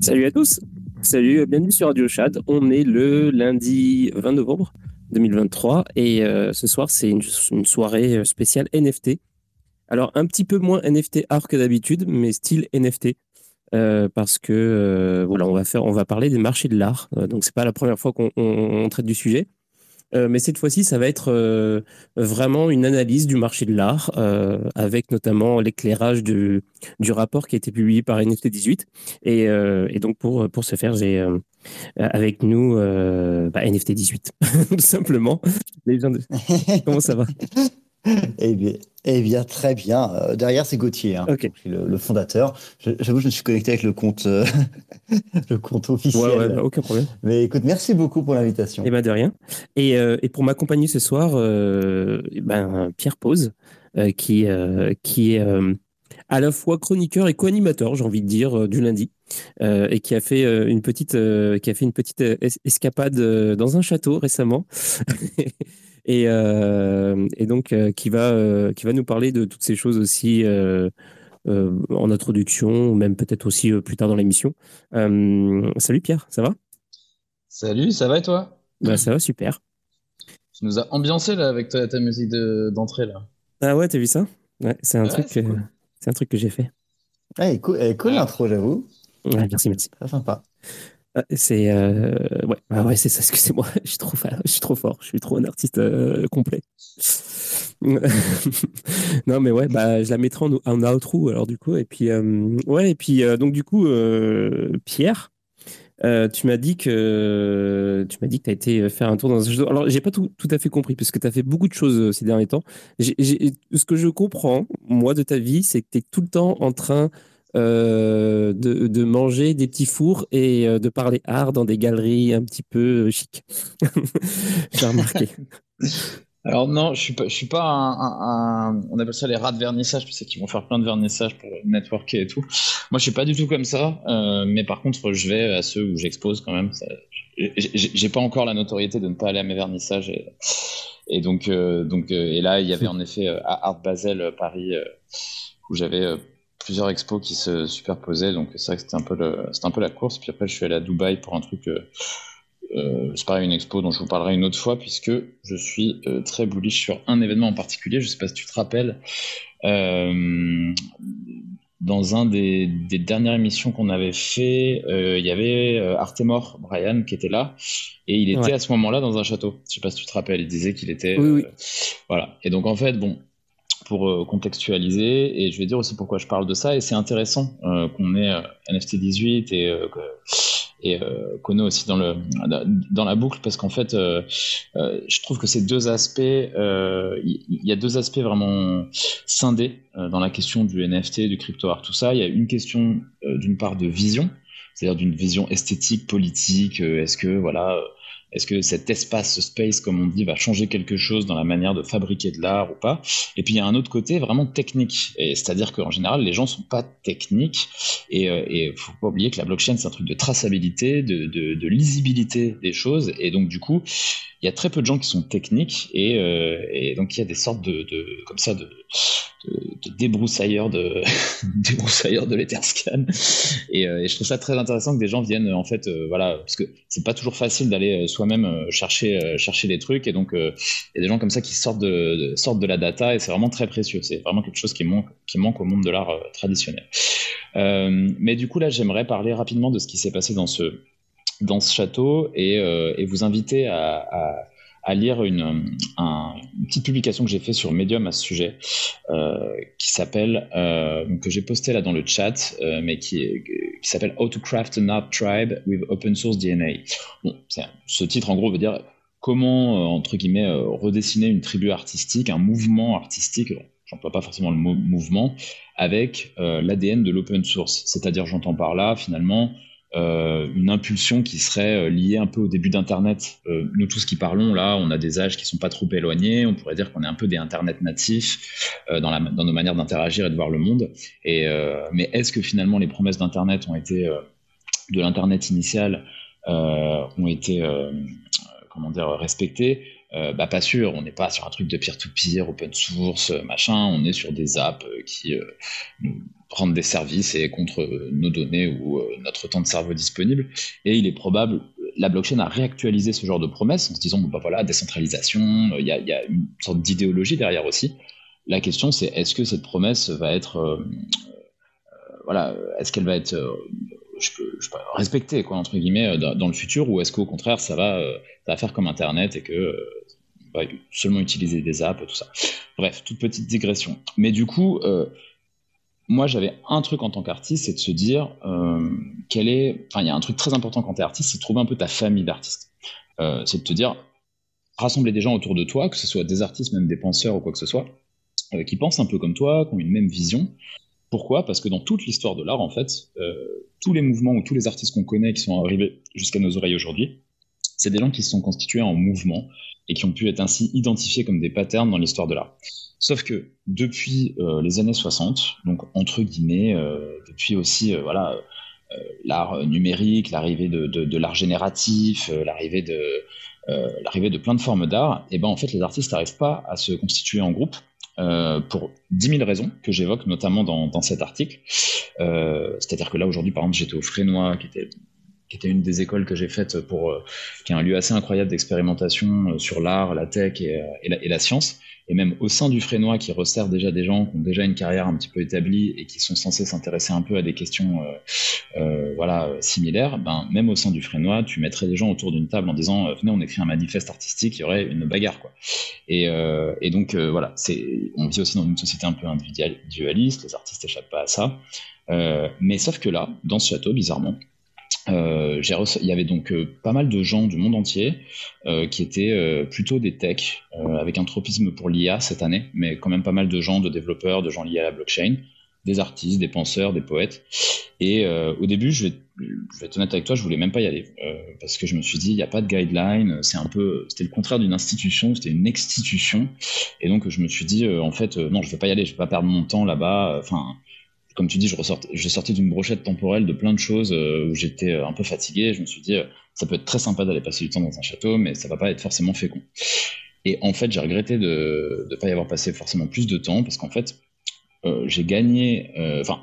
Salut à tous, salut, bienvenue sur Radio Chad. On est le lundi 20 novembre 2023 et euh, ce soir c'est une, soirée euh, spéciale NFT. Alors un petit peu moins NFT art que d'habitude, mais style NFT. Euh, parce que voilà, on va faire, on va parler des marchés de l'art. donc c'est pas la première fois qu'on traite du sujet. Euh, mais cette fois-ci, ça va être euh, vraiment une analyse du marché de l'art, euh, avec notamment l'éclairage du, du rapport qui a été publié par NFT 18. Et, et donc, pour, pour ce faire, j'ai avec nous bah, NFT 18, tout simplement. Comment ça va? Eh bien, eh bien, très bien. Euh, derrière, c'est Gauthier, hein, le, fondateur. J'avoue, je me suis connecté avec le compte, euh, le compte officiel. Ouais, ouais, aucun problème. Mais écoute, merci beaucoup pour l'invitation. Eh bien, de rien. Et, euh, et pour m'accompagner ce soir, ben, Pierre Pose, qui, qui est à la fois chroniqueur et co-animateur, j'ai envie de dire, du lundi, et qui a fait une petite, qui a fait une petite escapade dans un château récemment. et, euh, et donc euh, qui va euh, qui va nous parler de toutes ces choses aussi en introduction, ou même peut-être aussi plus tard dans l'émission. salut Pierre, ça va? Salut, ça va et toi? Bah, Ça va, super. Tu nous as ambiancé là avec ta, ta musique d'entrée là. Ah ouais, t'as vu ça? Ouais, C'est un, truc, c'est un truc que j'ai fait. Ah, elle est cool, cool l'intro, j'avoue. Merci, merci. Très sympa. Ah, c'est euh, ouais, ah ouais, c'est ça. Excusez-moi, je suis trop, je suis trop fort. Je suis trop un artiste euh, complet. non, mais ouais, bah, je la mettrai en, en outro alors du coup. Et puis euh, ouais, et puis donc du coup, Pierre, tu m'as dit que tu m'as dit que tu as été faire un tour dans un jeu. Alors j'ai pas tout, tout, à fait compris parce que tu as fait beaucoup de choses ces derniers temps. ce que je comprends moi de ta vie, c'est que tu es tout le temps en train euh, de, de, manger des petits fours et euh, de parler art dans des galeries un petit peu euh, chic. J'ai remarqué. Alors non, je suis pas, je suis pas un, on appelle ça les rats de vernissage, tu sais, qui vont faire plein de vernissage pour networker et tout. Moi, je suis pas du tout comme ça, mais par contre, je vais à ceux où j'expose quand même. J'ai pas encore la notoriété de ne pas aller à mes vernissages et, et donc, donc, et là, il y avait en effet à Art Basel Paris où j'avais plusieurs expos qui se superposaient, donc c'est vrai que c'était un peu le, c'était un peu la course. Puis après, je suis allé à Dubaï pour un truc. Euh, euh, c'est pareil, une expo dont je vous parlerai une autre fois, puisque je suis euh, très bullish sur un événement en particulier. Je sais pas si tu te rappelles, dans un des, des, dernières émissions qu'on avait fait, il y avait Artemor Brian qui était là, et il était à ce moment-là dans un château. Je sais pas si tu te rappelles, il disait qu'il était. Oui, oui. Voilà. Et donc en fait, bon, pour euh, contextualiser et je vais dire aussi pourquoi je parle de ça et c'est intéressant euh, qu'on ait euh, NFT 18 et et qu'on ait aussi dans le dans la boucle parce qu'en fait je trouve que ces deux aspects il y, a deux aspects vraiment scindés dans la question du NFT du crypto art tout ça. Il y a une question d'une part de vision c'est-à-dire d'une vision esthétique politique est-ce que voilà est-ce que cet espace, ce space, comme on dit, va changer quelque chose dans la manière de fabriquer de l'art ou pas? Et puis il y a un autre côté vraiment technique, et c'est-à-dire qu'en général les gens sont pas techniques, et il euh, faut pas oublier que la blockchain c'est un truc de traçabilité, de, lisibilité des choses, et donc du coup il y a très peu de gens qui sont techniques, et, euh, donc il y a des sortes de, comme ça de de, débroussailleur de débroussailleur de l'Etherscan. Et, et, je trouve ça très intéressant que des gens viennent en fait voilà parce que c'est pas toujours facile d'aller soi-même chercher chercher les trucs. Et donc il y a des gens comme ça qui sortent de, sortent de la data et c'est vraiment très précieux. C'est vraiment quelque chose qui manque qui manque au monde de l'art traditionnel. Mais du coup là j'aimerais parler rapidement de ce qui s'est passé dans ce dans ce château et, vous inviter à à lire une, petite publication que j'ai fait sur Medium à ce sujet, euh, qui s'appelle, euh, que j'ai posté là dans le chat, euh, mais qui, s'appelle How to Craft an Art Tribe with Open Source DNA. Bon, ce titre en gros veut dire comment, entre guillemets, redessiner une tribu artistique, un mouvement artistique, j'emploie pas forcément le mot mouvement, avec l'ADN de l'open source. C'est-à-dire, j'entends par là, finalement, euh, une impulsion qui serait euh, liée un peu au début d'Internet. Euh, nous tous qui parlons là, on a des âges qui sont pas trop éloignés. On pourrait dire qu'on est un peu des Internet natifs dans, nos manières d'interagir et de voir le monde. Mais est-ce que finalement les promesses d'Internet ont été de l'Internet initial ont été comment dire respectées? Bah pas sûr, on n'est pas sur un truc de peer-to-peer, open source, machin, on est sur des apps qui rendre des services et contre nos données ou euh, notre temps de cerveau disponible. Et il est probable, la blockchain a réactualisé ce genre de promesses en se disant, bon, bah voilà, décentralisation, il y, a, une sorte d'idéologie derrière aussi. La question, c'est est-ce que cette promesse va être, euh, euh, voilà, est-ce qu'elle va être je peux, respectée, quoi, entre guillemets, dans, le futur, ou est-ce qu'au contraire, ça va, ça va faire comme Internet et que va seulement utiliser des apps, tout ça. Bref, toute petite digression. Mais du coup, moi, j'avais un truc en tant qu'artiste, c'est de se dire euh, quel est. Enfin, il y a un truc très important quand tu es artiste, c'est de trouver un peu ta famille d'artistes. Euh, c'est de te dire rassembler des gens autour de toi, que ce soit des artistes, même des penseurs ou quoi que ce soit, euh, qui pensent un peu comme toi, qui ont une même vision. Pourquoi? Parce que dans toute l'histoire de l'art, en fait, tous les mouvements ou tous les artistes qu'on connaît qui sont arrivés jusqu'à nos oreilles aujourd'hui, c'est des gens qui se sont constitués en mouvement et qui ont pu être ainsi identifiés comme des patterns dans l'histoire de l'art. Sauf que depuis euh, les années 60, donc entre guillemets, euh, depuis aussi euh, voilà l'art numérique, l'arrivée de, l'art génératif, l'arrivée de l'arrivée de plein de formes d'art, et eh ben en fait les artistes n'arrivent pas à se constituer en groupe pour 10 000 raisons que j'évoque notamment dans, dans, cet article. C'est-à-dire que là aujourd'hui par exemple j'étais au Frénois qui était qui était une des écoles que j'ai faites pour, qui est un lieu assez incroyable d'expérimentation sur l'art, la tech et, et la science et même au sein du Frénois qui resserre déjà des gens qui ont déjà une carrière un petit peu établie et qui sont censés s'intéresser un peu à des questions euh, euh, voilà, similaires, ben, même au sein du Frénois, tu mettrais des gens autour d'une table en disant euh, venez on écrit un manifeste artistique, il y aurait une bagarre quoi. Et, donc voilà, on vit aussi dans une société un peu individualiste, les artistes échappent pas à ça. mais sauf que là, dans ce château, bizarrement, euh, il y avait donc euh, pas mal de gens du monde entier euh, qui étaient plutôt des techs, avec un tropisme pour l'IA cette année, mais quand même pas mal de gens, de développeurs, de gens liés à la blockchain, des artistes, des penseurs, des poètes. Et au début, je vais, être honnête avec toi, je voulais même pas y aller parce que je me suis dit, il n'y a pas de guideline, c'est un peu, c'était le contraire d'une institution, c'était une institution. Et donc je me suis dit, en fait, non, je vais pas y aller, je vais pas perdre mon temps là-bas. Enfin comme tu dis, je, ressortais, je sortais d'une brochette temporelle de plein de choses euh, où j'étais euh, un peu fatigué. Je me suis dit, euh, ça peut être très sympa d'aller passer du temps dans un château, mais ça va pas être forcément fécond. Et en fait, j'ai regretté de ne pas y avoir passé forcément plus de temps parce qu'en fait, j'ai gagné. Enfin,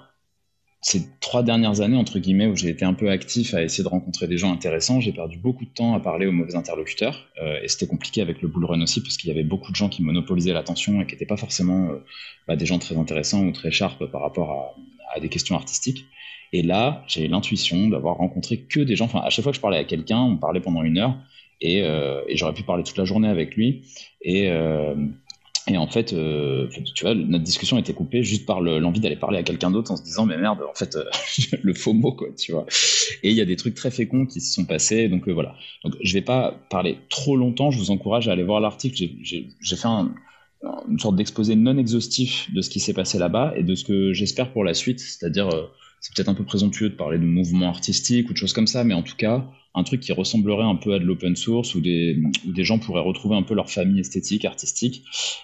ces trois dernières années, entre guillemets, où j'ai été un peu actif à essayer de rencontrer des gens intéressants, j'ai perdu beaucoup de temps à parler aux mauvais interlocuteurs. et c'était compliqué avec le bull aussi, parce qu'il y avait beaucoup de gens qui monopolisaient l'attention et qui n'étaient pas forcément bah, des gens très intéressants ou très sharp par rapport à, des questions artistiques. Et là, j'ai l'intuition d'avoir rencontré que des gens. Enfin, à chaque fois que je parlais à quelqu'un, on parlait pendant une heure, et, et j'aurais pu parler toute la journée avec lui. Et et en fait, euh, tu vois, notre discussion était coupée juste par l'envie d'aller parler à quelqu'un d'autre en se disant, mais merde, en fait, euh, le faux mot, quoi, tu vois. Et il y a des trucs très féconds qui se sont passés, donc euh, voilà. Donc je vais pas parler trop longtemps, je vous encourage à aller voir l'article. J'ai fait une sorte d'exposé non exhaustif de ce qui s'est passé là-bas et de ce que j'espère pour la suite, c'est-à-dire, c'est peut-être un peu présomptueux de parler de mouvements artistiques ou de choses comme ça, mais en tout cas, un truc qui ressemblerait un peu à de l'open source où des, des gens pourraient retrouver un peu leur famille esthétique, artistique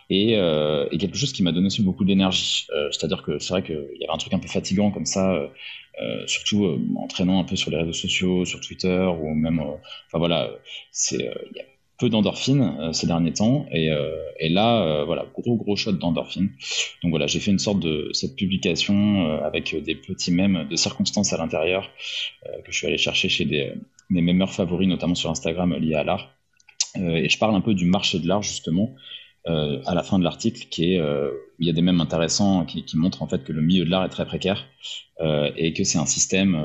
et, euh, quelque chose qui m'a donné aussi beaucoup d'énergie. Euh, c'est-à-dire que c'est vrai qu'il y avait un truc un peu fatigant comme ça, euh, surtout en traînant un peu sur les réseaux sociaux, sur Twitter ou même, enfin voilà, c'est peu d'endorphine ces derniers temps. Et, et là, voilà, gros gros shot d'endorphine. Donc voilà, j'ai fait une sorte de cette publication avec des petits mèmes de circonstances à l'intérieur que je suis allé chercher chez des, mes mémeurs favoris, notamment sur Instagram liés à l'art. et je parle un peu du marché de l'art justement. Euh, à la fin de l'article, qui est euh, il y a des mèmes intéressants qui, qui, montrent en fait que le milieu de l'art est très précaire euh, et que c'est un système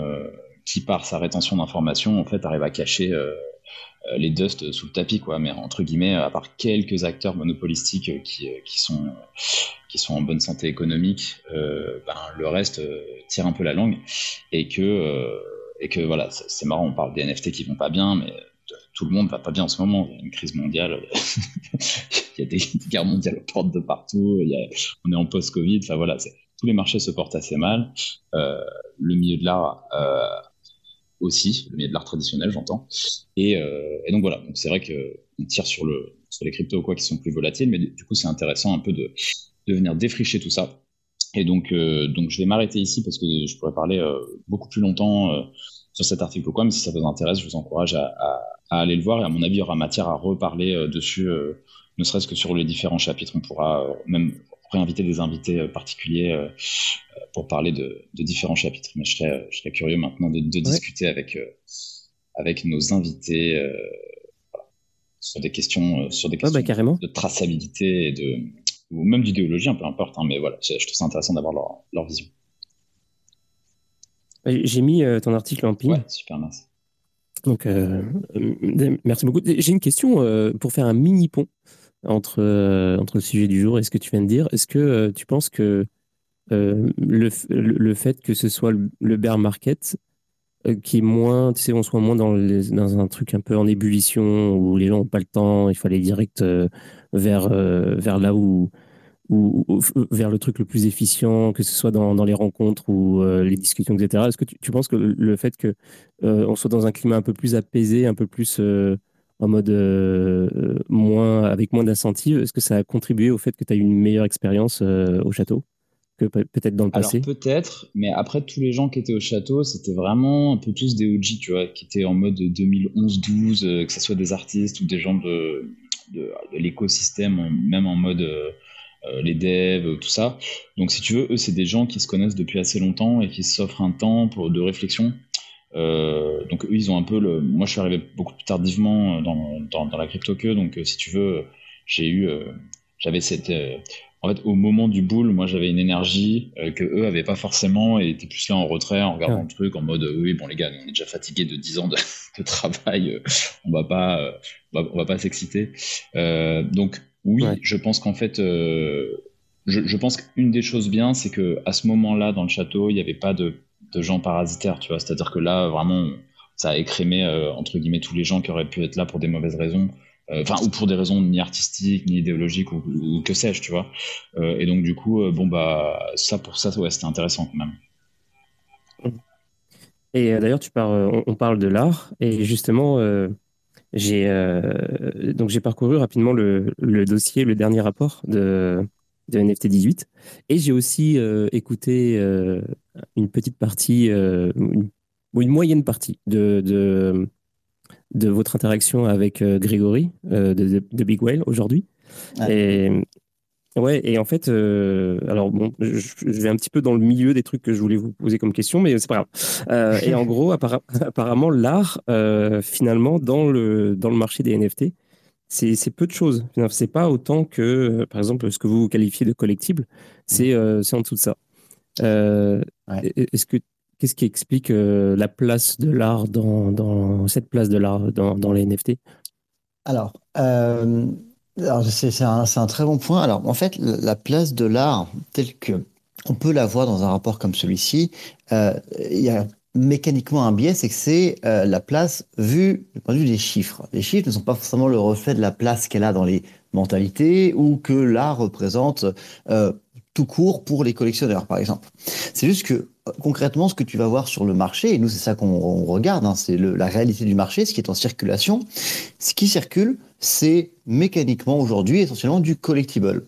qui, par sa rétention d'informations, en fait, arrive à cacher les dusts sous le tapis, quoi. Mais entre guillemets, à part quelques acteurs monopolistiques qui, qui sont qui sont en bonne santé économique, ben, le reste tire un peu la langue et que et que voilà, c'est marrant, on parle des NFT qui vont pas bien, mais tout le monde va pas bien en ce moment. Il y a une crise mondiale, il y a des, guerres mondiales aux portes de partout, on est en post-Covid. Enfin voilà, tous les marchés se portent assez mal. Euh, le milieu de l'art euh, aussi, le milieu de l'art traditionnel, j'entends. Et, euh, donc voilà, c'est vrai qu'on tire sur, le, sur les cryptos quoi, qui sont plus volatiles, mais du coup, c'est intéressant un peu de venir défricher tout ça. Et donc, donc je vais m'arrêter ici parce que je pourrais parler beaucoup plus longtemps sur cet article ou quoi, mais si ça vous intéresse, je vous encourage à, à aller le voir. Et à mon avis, il y aura matière à reparler euh, dessus, euh, ne serait-ce que sur les différents chapitres. On pourra euh, même réinviter des invités particuliers pour parler de, différents chapitres. Mais je serais, je serais curieux maintenant de, discuter avec, avec nos invités sur des questions, sur des bah, questions de traçabilité et de, ou même d'idéologie, peu importe. Hein, mais voilà, je trouve ça intéressant d'avoir leur, leur, vision. J'ai mis ton article en ping. Ouais, super, merci. Donc, euh, euh, merci beaucoup. J'ai une question euh, pour faire un mini pont entre, entre le sujet du jour et ce que tu viens de dire. Est-ce que tu penses que le, le, fait que ce soit le, bear market qui est moins, tu sais, on soit moins dans, dans un truc un peu en ébullition où les gens n'ont pas le temps, il fallait direct vers, vers là où, ou, vers le truc le plus efficient, que ce soit dans, dans les rencontres ou euh, les discussions, etc. Est-ce que tu, tu, penses que le fait que euh, on soit dans un climat un peu plus apaisé, un peu plus euh, en mode moins avec moins d'incentives, est-ce que ça a contribué au fait que tu as eu une meilleure expérience au château? Que peut-être dans le passé Alors peut-être, mais après tous les gens qui étaient au château, c'était vraiment un peu tous des OG, tu vois, qui étaient en mode 2011-12, que ce soit des artistes ou des gens de, de, de l'écosystème, même en mode euh, les devs, tout ça. Donc si tu veux, eux, c'est des gens qui se connaissent depuis assez longtemps et qui s'offrent un temps pour, de réflexion. Euh, donc eux, ils ont un peu le. Moi, je suis arrivé beaucoup plus tardivement dans, dans, dans la crypto que, donc euh, si tu veux, j'ai eu, j'avais cette. En fait, au moment du bull, moi, j'avais une énergie que eux avaient pas forcément et étaient plus là en retrait, en regardant le truc, en mode oui, bon les gars, on est déjà fatigué de 10 ans de, de travail, on va pas, on va, on va pas s'exciter. donc oui, je pense qu'en fait, euh, je, pense qu'une des choses bien, c'est que à ce moment-là, dans le château, il n'y avait pas de, gens parasitaires, tu vois. C'est-à-dire que là, vraiment, ça a écrémé euh, entre guillemets tous les gens qui auraient pu être là pour des mauvaises raisons, euh, enfin ou pour des raisons ni artistiques ni idéologiques ou, que sais-je, tu vois. et donc du coup, bon bah ça pour ça, ouais, c'était intéressant quand même. Et d'ailleurs, tu parles, on, parle de l'art et justement j'ai euh, donc j'ai parcouru rapidement le, dossier, le dernier rapport de, NFT 18, et j'ai aussi euh, écouté euh, une petite partie, une, une moyenne partie de, de, de votre interaction avec Grégory de, de, Big Whale aujourd'hui. Et Ouais, et en fait, euh, alors bon, je, vais un petit peu dans le milieu des trucs que je voulais vous poser comme question, mais c'est pas grave. Euh, et en gros, apparemment, l'art, euh, finalement, dans le, dans le marché des NFT, c'est peu de choses. C'est pas autant que, par exemple, ce que vous qualifiez de collectible, c'est en dessous de ça. Est-ce que qu'est-ce qui explique la place de l'art dans, cette place de l'art dans, les NFT Alors. C'est un, très bon point. Alors, en fait, la place de l'art, telle que on peut la voir dans un rapport comme celui-ci, euh, il y a mécaniquement un biais, c'est que c'est euh, la place vue du point de vue des chiffres. Les chiffres ne sont pas forcément le reflet de la place qu'elle a dans les mentalités ou que l'art représente euh, tout court pour les collectionneurs, par exemple. C'est juste que concrètement, ce que tu vas voir sur le marché, et nous c'est ça qu'on regarde, hein, c'est la réalité du marché, ce qui est en circulation. Ce qui circule, c'est mécaniquement aujourd'hui essentiellement du collectible.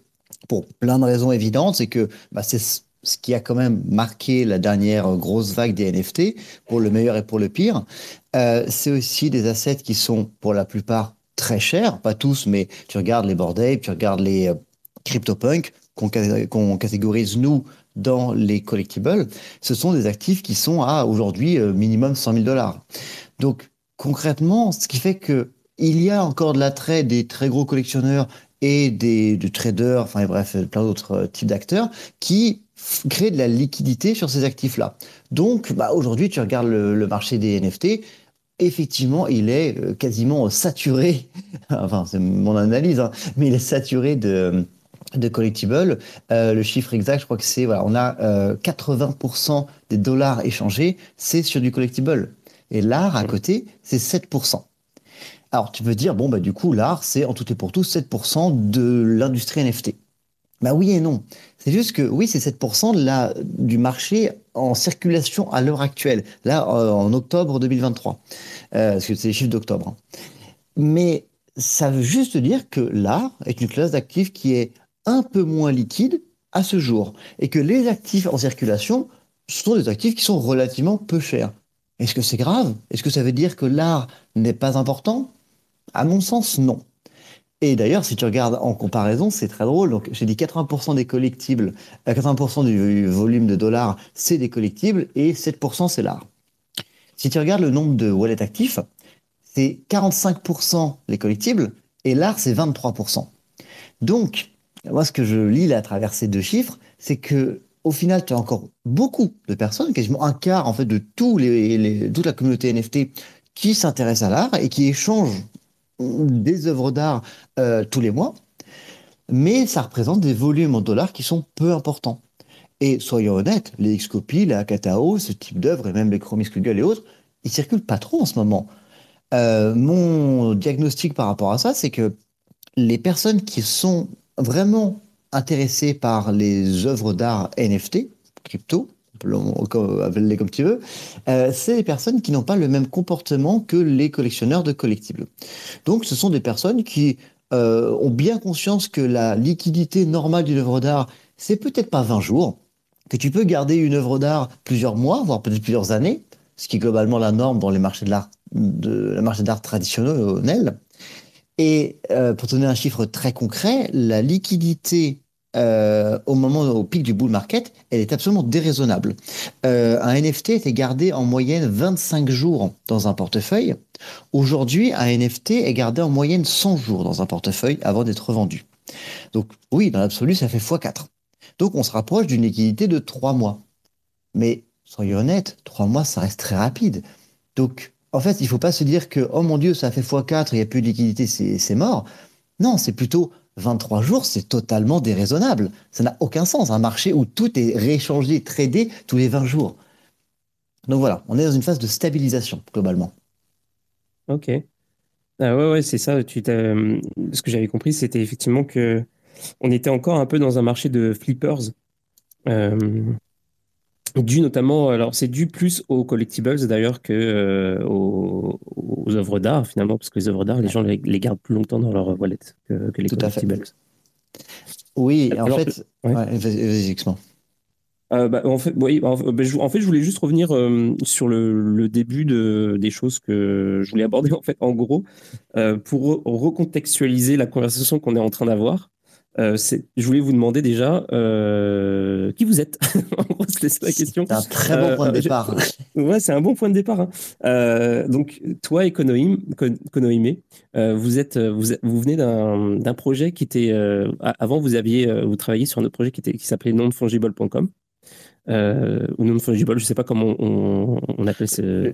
Pour plein de raisons évidentes, c'est que bah, c'est ce qui a quand même marqué la dernière grosse vague des NFT, pour le meilleur et pour le pire. Euh, c'est aussi des assets qui sont pour la plupart très chers, pas tous, mais tu regardes les Bored tu regardes les euh, CryptoPunk, qu'on catégorise nous dans les collectibles, ce sont des actifs qui sont à aujourd'hui euh, minimum 100 000 dollars. Donc concrètement, ce qui fait que il y a encore de l'attrait des très gros collectionneurs et des, traders, enfin bref, plein d'autres euh, types d'acteurs qui créent de la liquidité sur ces actifs-là. Donc bah, aujourd'hui, tu regardes le, marché des NFT, effectivement, il est euh, quasiment saturé, enfin c'est mon analyse, hein, mais il est saturé de, de collectibles. Euh, le chiffre exact, je crois que c'est, voilà, on a 80% des dollars échangés, c'est sur du collectible. Et l'art à côté, c'est 7%. Alors tu peux dire, bon, bah, du coup, l'art, c'est en tout et pour tout 7% de l'industrie NFT. Bah oui et non. C'est juste que oui, c'est 7% de la, du marché en circulation à l'heure actuelle, là euh, en octobre 2023, euh, parce que c'est les chiffres d'octobre. Hein. Mais ça veut juste dire que l'art est une classe d'actifs qui est un peu moins liquide à ce jour, et que les actifs en circulation sont des actifs qui sont relativement peu chers. Est-ce que c'est grave? Est-ce que ça veut dire que l'art n'est pas important? À mon sens, non. Et d'ailleurs, si tu regardes en comparaison, c'est très drôle. Donc, j'ai dit 80% des collectibles, 80% euh, du volume de dollars, c'est des collectibles et 7% c'est l'art. Si tu regardes le nombre de wallets actifs, c'est 45% les collectibles et l'art, c'est 23%. Donc, moi, ce que je lis là à travers ces deux chiffres, c'est que au final, tu as encore beaucoup de personnes, quasiment un quart en fait de tous les, toute la communauté NFT qui s'intéresse à l'art et qui échangent des œuvres d'art euh, tous les mois, mais ça représente des volumes en dollars qui sont peu importants. Et soyons honnêtes, les Xcopy, la Katao, ce type d'œuvres, et même les Chromie Google et autres, ils circulent pas trop en ce moment. Euh, mon diagnostic par rapport à ça, c'est que les personnes qui sont vraiment intéressées par les œuvres d'art NFT, crypto, appelle-les comme tu veux, euh, c'est des personnes qui n'ont pas le même comportement que les collectionneurs de collectibles. Donc ce sont des personnes qui euh, ont bien conscience que la liquidité normale d'une œuvre d'art, c'est peut-être pas 20 jours, que tu peux garder une œuvre d'art plusieurs mois, voire peut-être plusieurs années, ce qui est globalement la norme dans les marchés d'art traditionnel. Et euh, pour donner un chiffre très concret, la liquidité euh, au moment au pic du bull market, elle est absolument déraisonnable. Euh, un NFT était gardé en moyenne 25 jours dans un portefeuille. Aujourd'hui, un NFT est gardé en moyenne 100 jours dans un portefeuille avant d'être vendu. Donc oui, dans l'absolu, ça fait x4. Donc on se rapproche d'une liquidité de 3 mois. Mais soyons honnêtes, 3 mois, ça reste très rapide. Donc en fait, il ne faut pas se dire que, oh mon Dieu, ça fait x4, il n'y a plus de liquidité, c'est mort. Non, c'est plutôt 23 jours, c'est totalement déraisonnable. Ça n'a aucun sens. Un marché où tout est rééchangé, tradé tous les 20 jours. Donc voilà, on est dans une phase de stabilisation, globalement. Ok. Ah ouais, ouais, c'est ça. Tu ce que j'avais compris, c'était effectivement que on était encore un peu dans un marché de flippers. Euh, Dû notamment, alors c'est dû plus aux collectibles d'ailleurs que euh, aux, œuvres d'art finalement, parce que les œuvres d'art, les gens les, gardent plus longtemps dans leur wallet que, les collectibles. Oui, en fait, vas-y, euh, bah, en, fait, oui, en, bah, je, en, fait, je voulais juste revenir euh, sur le, début de, des choses que je voulais aborder. En fait, en gros, pour recontextualiser la conversation qu'on est en train d'avoir, euh, je voulais vous demander déjà euh, qui vous êtes? c'est la question. C'est un très bon point de euh, départ. ouais, c'est un bon point de départ. Hein. donc, toi et Konohime, vous êtes, vous, vous venez d'un projet qui était avant vous aviez, vous travailliez sur un autre projet qui était qui s'appelait nonfungible.com euh, ou non-fungible, je ne sais pas comment on, on appelle ce,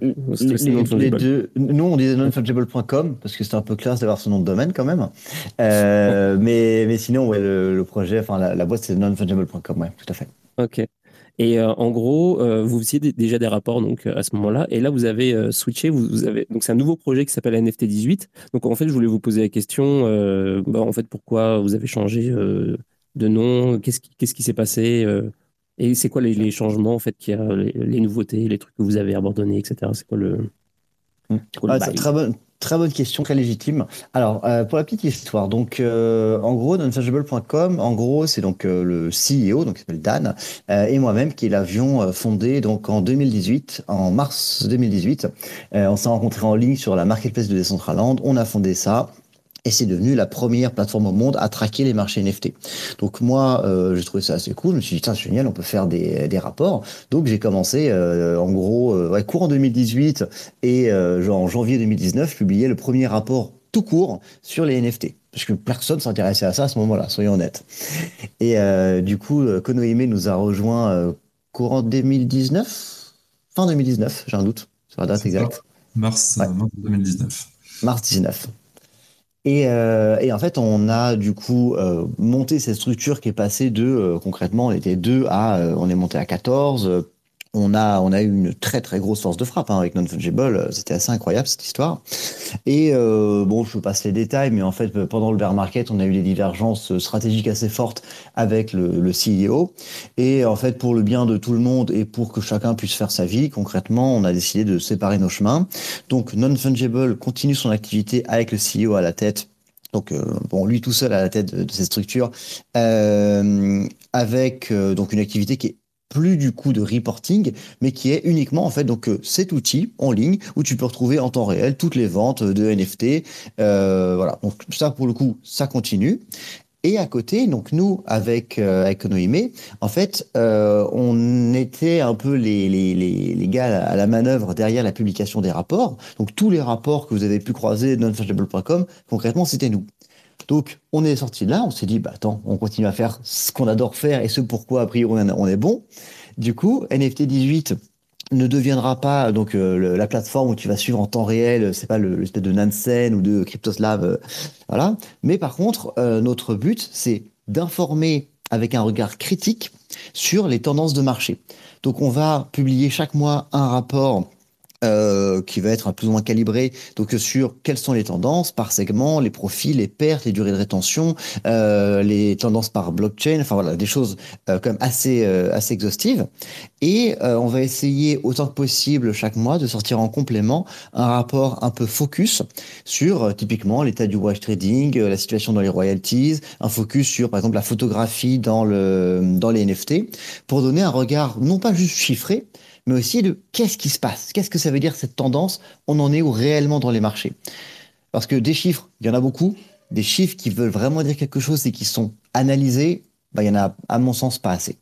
les, deux, nous, on disait non-fungible.com parce que c'était un peu classe d'avoir ce nom de domaine quand même. Euh, mais, mais sinon, ouais, le, projet, enfin la, boîte, c'est non-fungible.com, ouais, tout à fait. Ok. Et euh, en gros, euh, vous faisiez déjà des rapports donc à ce moment-là, et là vous avez switché, vous, vous, avez donc c'est un nouveau projet qui s'appelle NFT 18. Donc en fait, je voulais vous poser la question, bah, en fait, pourquoi vous avez changé de nom? Qu'est-ce qui, qu'est-ce qui s'est passé et c'est quoi les, changements, en fait, qu'il y a, les, nouveautés, les trucs que vous avez abandonnés, etc. C'est quoi le. Hmm. très, bonne, très bonne question, très légitime. Alors, euh, pour la petite histoire, donc, euh, en gros, nonfungible.com, en gros, c'est donc euh, le CEO, donc qui s'appelle Dan, et moi-même qui l'avions fondé donc en 2018, en mars 2018. on s'est rencontrés en ligne sur la marketplace de Decentraland. On a fondé ça. Et c'est devenu la première plateforme au monde à traquer les marchés NFT. Donc moi, euh, j'ai trouvé ça assez cool. Je me suis dit, c'est génial, on peut faire des, des rapports. Donc j'ai commencé, euh, en gros, euh, ouais, courant 2018 et euh, genre en janvier 2019, je publiais le premier rapport tout court sur les NFT. Parce que personne s'intéressait à ça à ce moment-là, soyons honnêtes. Et euh, du coup, Konohime nous a rejoint euh, courant 2019, fin 2019, j'ai un doute sur la date exacte. Mars, Ouais. mars 2019. mars 19. Et, euh, et en fait, on a du coup euh, monté cette structure qui est passée de, euh, concrètement, on était deux à, euh, on est monté à 14. On a, on a eu une très très grosse force de frappe hein, avec Non-Fungible. euh, C'était assez incroyable cette histoire. Et euh, bon, je passe les détails, mais en fait, euh, pendant le bear market, on a eu des divergences stratégiques assez fortes avec le, CEO. Et en fait, pour le bien de tout le monde et pour que chacun puisse faire sa vie, concrètement, on a décidé de séparer nos chemins. Donc, Non-Fungible continue son activité avec le CEO à la tête. Donc, bon, lui tout seul à la tête de, cette structure, avec donc une activité qui est plus du coup de reporting, mais qui est uniquement en fait donc euh, cet outil en ligne où tu peux retrouver en temps réel toutes les ventes de NFT. Euh, voilà, donc ça pour le coup, ça continue. Et à côté, donc nous avec euh, avec Konohime, en fait, euh, on était un peu les, les, les, les gars à la manœuvre derrière la publication des rapports. Donc tous les rapports que vous avez pu croiser nonfungible.com, concrètement, c'était nous. Donc on est sorti de là, on s'est dit, bah attends, on continue à faire ce qu'on adore faire et ce pourquoi a priori on est bon. Du coup, NFT 18 ne deviendra pas donc euh, la plateforme où tu vas suivre en temps réel, c'est pas le, le de Nansen ou de Cryptoslav, euh, voilà. Mais par contre, euh, notre but, c'est d'informer avec un regard critique sur les tendances de marché. Donc on va publier chaque mois un rapport euh, qui va être plus ou moins calibré donc sur quelles sont les tendances par segment, les profils, les pertes, les durées de rétention, euh, les tendances par blockchain, enfin voilà des choses euh, quand même assez euh, assez exhaustives. Et on va essayer autant que possible chaque mois de sortir en complément un rapport un peu focus sur typiquement l'état du watch trading, la situation dans les royalties, un focus sur par exemple la photographie dans le dans les NFT pour donner un regard non pas juste chiffré mais aussi de qu'est-ce qui se passe, qu'est-ce que ça veut dire cette tendance, on en est où réellement dans les marchés? Parce que des chiffres, il y en a beaucoup, des chiffres qui veulent vraiment dire quelque chose et qui sont analysés, bah, il y en a à mon sens pas assez.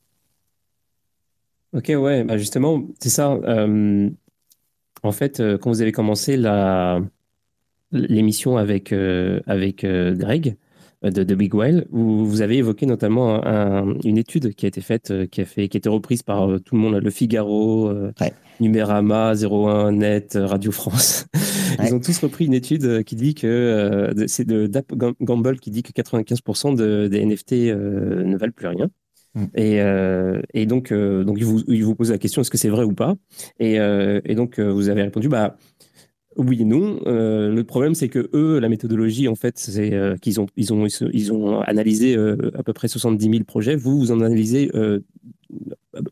Ok, ouais, bah justement, c'est ça. euh, en fait, euh, quand vous avez commencé l'émission avec, euh, avec Greg de, de Big Whale, vous, vous avez évoqué notamment un- une étude qui a été faite, euh, qui a, fait, qui a été reprise par euh, tout le monde, Le Figaro, euh, Ouais. Numérama, 01 Net, Radio France. Ouais. Ils ont tous repris une étude qui dit que c'est de Dap Gam- Gamble qui dit que 95% de, des NFT ne valent plus rien. Mm. Et, euh, et donc, euh, donc il, vous, il vous pose la question est-ce que c'est vrai ou pas? Et, euh, et donc, vous avez répondu bah, oui et non. Euh, le problème, c'est que eux, la méthodologie, en fait, c'est euh, qu'ils ont, ils ont, ils ont analysé euh, à peu près 70 000 projets. Vous, vous en analysez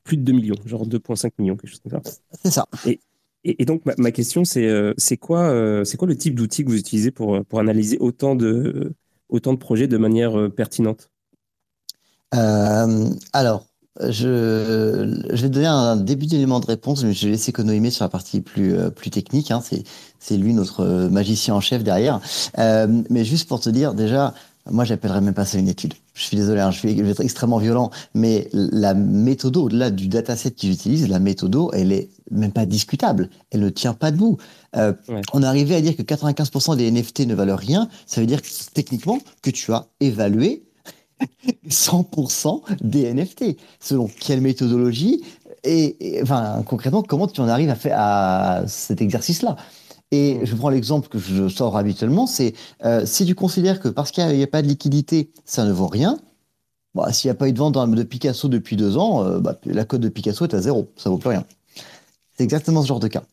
plus de 2 millions, genre 2,5 millions, quelque chose comme ça. C'est ça. Et, et donc, ma, ma question, c'est c'est quoi, c'est quoi le type d'outil que vous utilisez pour, pour analyser autant de, autant de projets de manière pertinente? Alors, je, je vais donner un début d'élément de réponse, mais je vais laisser Konohime sur la partie plus, euh, plus technique. Hein, c'est, c'est lui notre euh, magicien en chef derrière. Euh, mais juste pour te dire, déjà, moi, j'appellerais même pas ça une étude. Je suis désolé, hein, je, vais, je vais être extrêmement violent, mais la méthode, au-delà du dataset qu'ils utilisent, la méthode, elle est même pas discutable. Elle ne tient pas debout. Euh, Ouais. On est arrivé à dire que 95% des NFT ne valent rien. Ça veut dire que, techniquement que tu as évalué 100% des NFT. Selon quelle méthodologie et, et, enfin, concrètement, comment tu en arrives à faire à cet exercice-là? Et je prends l'exemple que je sors habituellement, c'est euh, si tu considères que parce qu'il n'y a, pas de liquidité, ça ne vaut rien, bah, s'il n'y a pas eu de vente de Picasso depuis deux ans, euh, bah, la cote de Picasso est à zéro, ça vaut plus rien. C'est exactement ce genre de cas.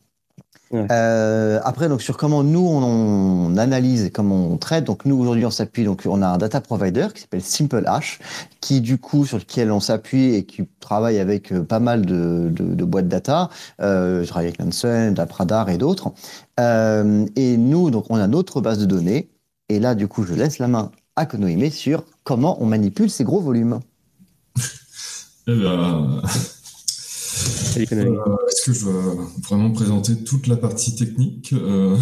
Ouais. Euh, après, donc sur comment nous on, on analyse et comment on traite. Donc nous aujourd'hui on s'appuie. Donc on a un data provider qui s'appelle Simple Hash, qui du coup sur lequel on s'appuie et qui travaille avec euh, pas mal de, de, de boîtes data. Euh, je travaille avec Nansen, Dapradar et d'autres. Euh, et nous donc on a notre base de données. Et là du coup je laisse la main à Konohime sur comment on manipule ces gros volumes. Eh ben, Est-ce que je dois vraiment présenter toute la partie technique oh,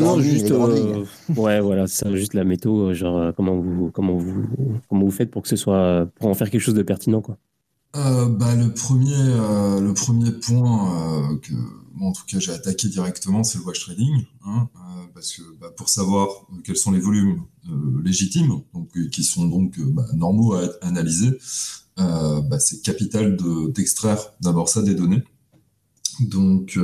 Non, juste, ouais, voilà, c'est juste la métaux, genre comment vous, comment vous, comment vous faites pour que ce soit, pour en faire quelque chose de pertinent, quoi. bah, le premier, le premier point que, en tout cas, j'ai attaqué directement, c'est le wash trading. Hein, parce que bah, pour savoir quels sont les volumes euh, légitimes, donc, euh, qui sont donc euh, bah, normaux à analyser, bah, c'est capital d'extraire d'abord ça des données. Donc,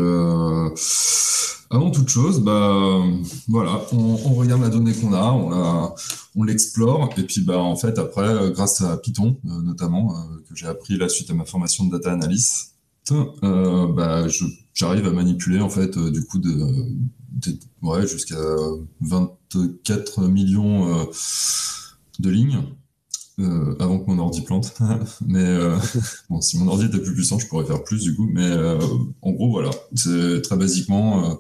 avant toute chose, bah, voilà, on, regarde la donnée qu'on a, on, l'explore, et puis bah, en fait, après, grâce à Python, notamment, que j'ai appris la suite à ma formation de data analyst, j'arrive à manipuler en fait du coup jusqu'à 24 millions euh, de lignes. Euh, avant que mon ordi plante. mais euh, bon, si mon ordi était plus puissant, je pourrais faire plus du coup. Mais en gros, voilà, c'est très basiquement,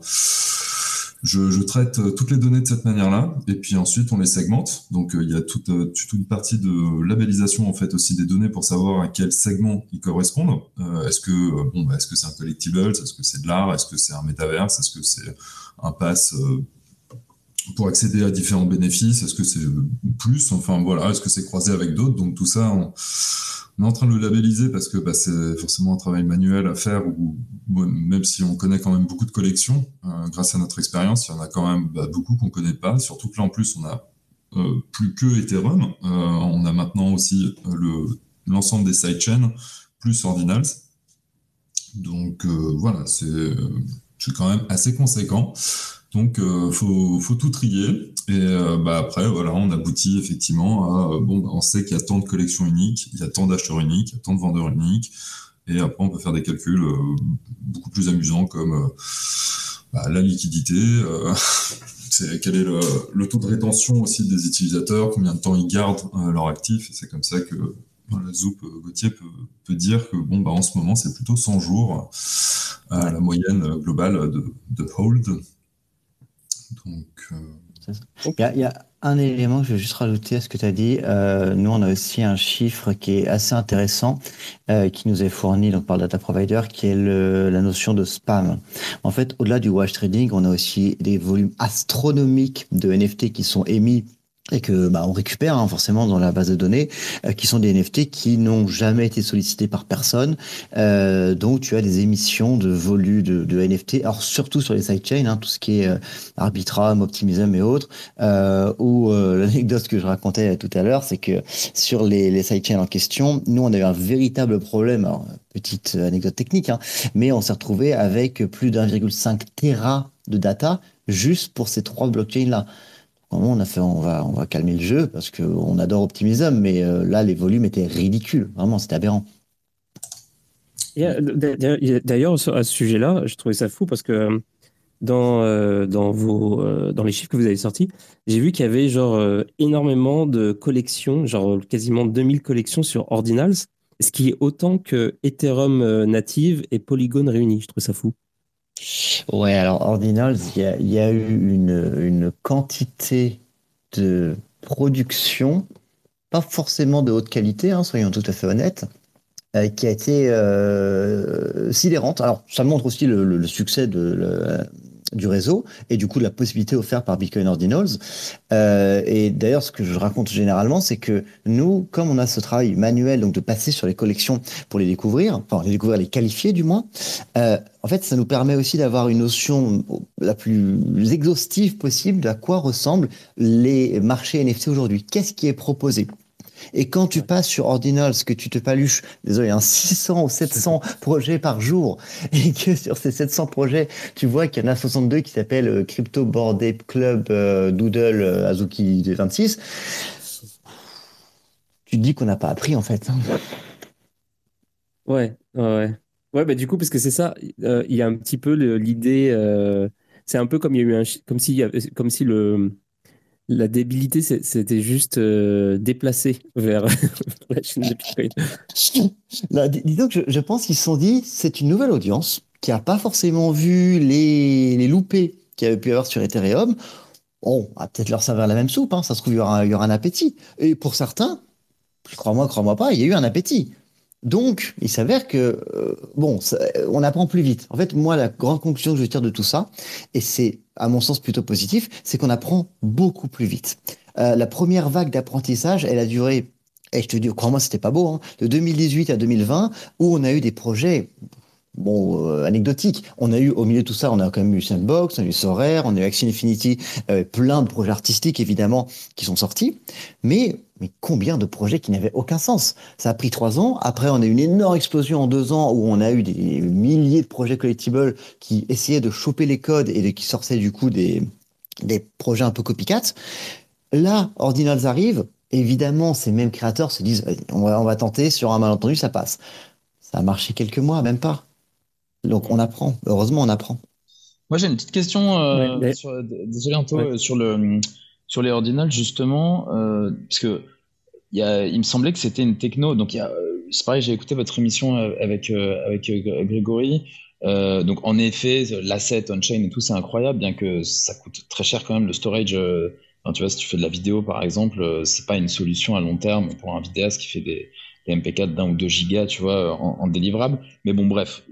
je, traite toutes les données de cette manière-là, et puis ensuite on les segmente. Donc il y a toute, toute, une partie de labellisation en fait aussi des données pour savoir à quel segment ils correspondent. est-ce que bon, bah, est-ce que c'est un collectible, est-ce que c'est de l'art, est-ce que c'est un métaverse, est-ce que c'est un pass euh, pour accéder à différents bénéfices Est-ce que c'est plus Enfin voilà, est-ce que c'est croisé avec d'autres? Donc tout ça, on, est en train de le labelliser parce que bah, c'est forcément un travail manuel à faire, ou même si on connaît quand même beaucoup de collections, euh, grâce à notre expérience, il y en a quand même bah, beaucoup qu'on connaît pas. Surtout que là en plus, on a euh, plus que Ethereum, on a maintenant aussi le l'ensemble des sidechains plus Ordinals. Donc voilà, c'est quand même assez conséquent. Donc, euh, faut, tout trier. Et euh, bah, après, voilà, on aboutit effectivement à euh, bon, bah, on sait qu'il y a tant de collections uniques, il y a tant d'acheteurs uniques, il y a tant de vendeurs uniques. Et après, on peut faire des calculs beaucoup plus amusants comme bah, la liquidité, c'est quel est le, taux de rétention aussi des utilisateurs, combien de temps ils gardent leur actif. Et c'est comme ça que la Zoup Gauthier peut, dire que bon, bah, en ce moment, c'est plutôt 100 jours à la moyenne globale de hold. Donc, euh, il, y a, un élément que je vais juste rajouter à ce que tu as dit. Euh, nous, on a aussi un chiffre qui est assez intéressant, euh, qui nous est fourni donc, par le data provider, qui est le, la notion de spam. En fait, au-delà du wash trading, on a aussi des volumes astronomiques de NFT qui sont émis et que bah, on récupère hein, forcément dans la base de données, euh, qui sont des NFT qui n'ont jamais été sollicités par personne. Euh, donc tu as des émissions de volume de, NFT, alors surtout sur les sidechains, hein, tout ce qui est euh, Arbitrum, Optimism et autres. Euh, ou l'anecdote que je racontais tout à l'heure, c'est que sur les, les sidechains en question, nous on avait un véritable problème. Petite anecdote technique, hein, mais on s'est retrouvé avec plus d'1,5 Tera de data juste pour ces trois blockchains là on a fait, on va, calmer le jeu parce qu'on adore Optimism, mais euh, là, les volumes étaient ridicules. Vraiment, c'était aberrant. D'ailleurs, à ce sujet-là, je trouvais ça fou parce que euh, dans, euh, dans, vos, dans les chiffres que vous avez sortis, j'ai vu qu'il y avait genre énormément de collections, genre quasiment 2000 collections sur Ordinals, ce qui est autant que Ethereum native et Polygon réunis. Je trouve ça fou. Ouais, alors Ordinals, il y a, eu une, quantité de production, pas forcément de haute qualité, hein, soyons tout à fait honnêtes, euh, qui a été euh, sidérante. Alors, ça montre aussi le, succès de, du réseau et du coup la possibilité offerte par Bitcoin Ordinals. Euh, et d'ailleurs, ce que je raconte généralement, c'est que nous, comme on a ce travail manuel, donc de passer sur les collections pour les découvrir, enfin les découvrir, les qualifier du moins, euh, en fait, ça nous permet aussi d'avoir une notion la plus exhaustive possible de à quoi ressemblent les marchés NFT aujourd'hui. Qu'est-ce qui est proposé? Et quand tu passes sur Ordinals, que tu te paluches, désolé, un 600 ou 700 projets par jour, et que sur ces 700 projets, tu vois qu'il y en a 62 qui s'appellent euh, Crypto Board Ape Club euh, Doodle euh, Azuki 26, tu te dis qu'on n'a pas appris en fait. Ouais, ouais. Ouais, bah du coup, parce que c'est ça, il y a un petit peu l'idée, c'est un peu comme il y a eu un, comme si, comme si le, la débilité, c'était juste euh, déplacé vers la chaîne de Bitcoin. dis donc, je, pense qu'ils se sont dit, c'est une nouvelle audience qui n'a pas forcément vu les, les loupés qu'il y avait pu y avoir sur Ethereum. On va peut-être leur servir la même soupe, hein, ça se trouve, y, aura, il y aura un appétit. Et pour certains, crois-moi, crois-moi pas, il y a eu un appétit. Donc, il s'avère que, euh, bon, on apprend plus vite. En fait, moi, la grande conclusion que je tire de tout ça, et c'est, à mon sens, plutôt positif, c'est qu'on apprend beaucoup plus vite. Euh, la première vague d'apprentissage, elle a duré, et je te dis, crois-moi, c'était pas beau, hein, de 2018 à 2020, où on a eu des projets bon, euh, anecdotique. On a eu, au milieu de tout ça, on a quand même eu Sandbox, on a eu Sorare, on a eu Action Infinity, euh, plein de projets artistiques, évidemment, qui sont sortis. Mais, mais combien de projets qui n'avaient aucun sens? Ça a pris trois ans. Après, on a eu une énorme explosion en deux ans où on a eu des milliers de projets collectibles qui essayaient de choper les codes et qui sortaient du coup des, des projets un peu copycat. Là, Ordinals arrive. Évidemment, ces mêmes créateurs se disent, on va, on va tenter, sur un malentendu, ça passe. Ça a marché quelques mois, même pas. Donc on apprend. Heureusement, on apprend. Moi, j'ai une petite question. Euh, sur, désolé, Anto, euh, sur, le, sur les ordinals, justement, euh, parce que il, y a, il me semblait que c'était une techno. Donc, c'est pareil, j'ai écouté votre émission avec, avec Grégory. donc, en effet, l'asset on-chain et tout, c'est incroyable, bien que ça coûte très cher quand même le storage. tu vois, si tu fais de la vidéo, par exemple, c'est pas une solution à long terme pour un vidéaste qui fait des, MP4 d'un ou deux gigas, tu vois, en, délivrable. Mais bon, bref,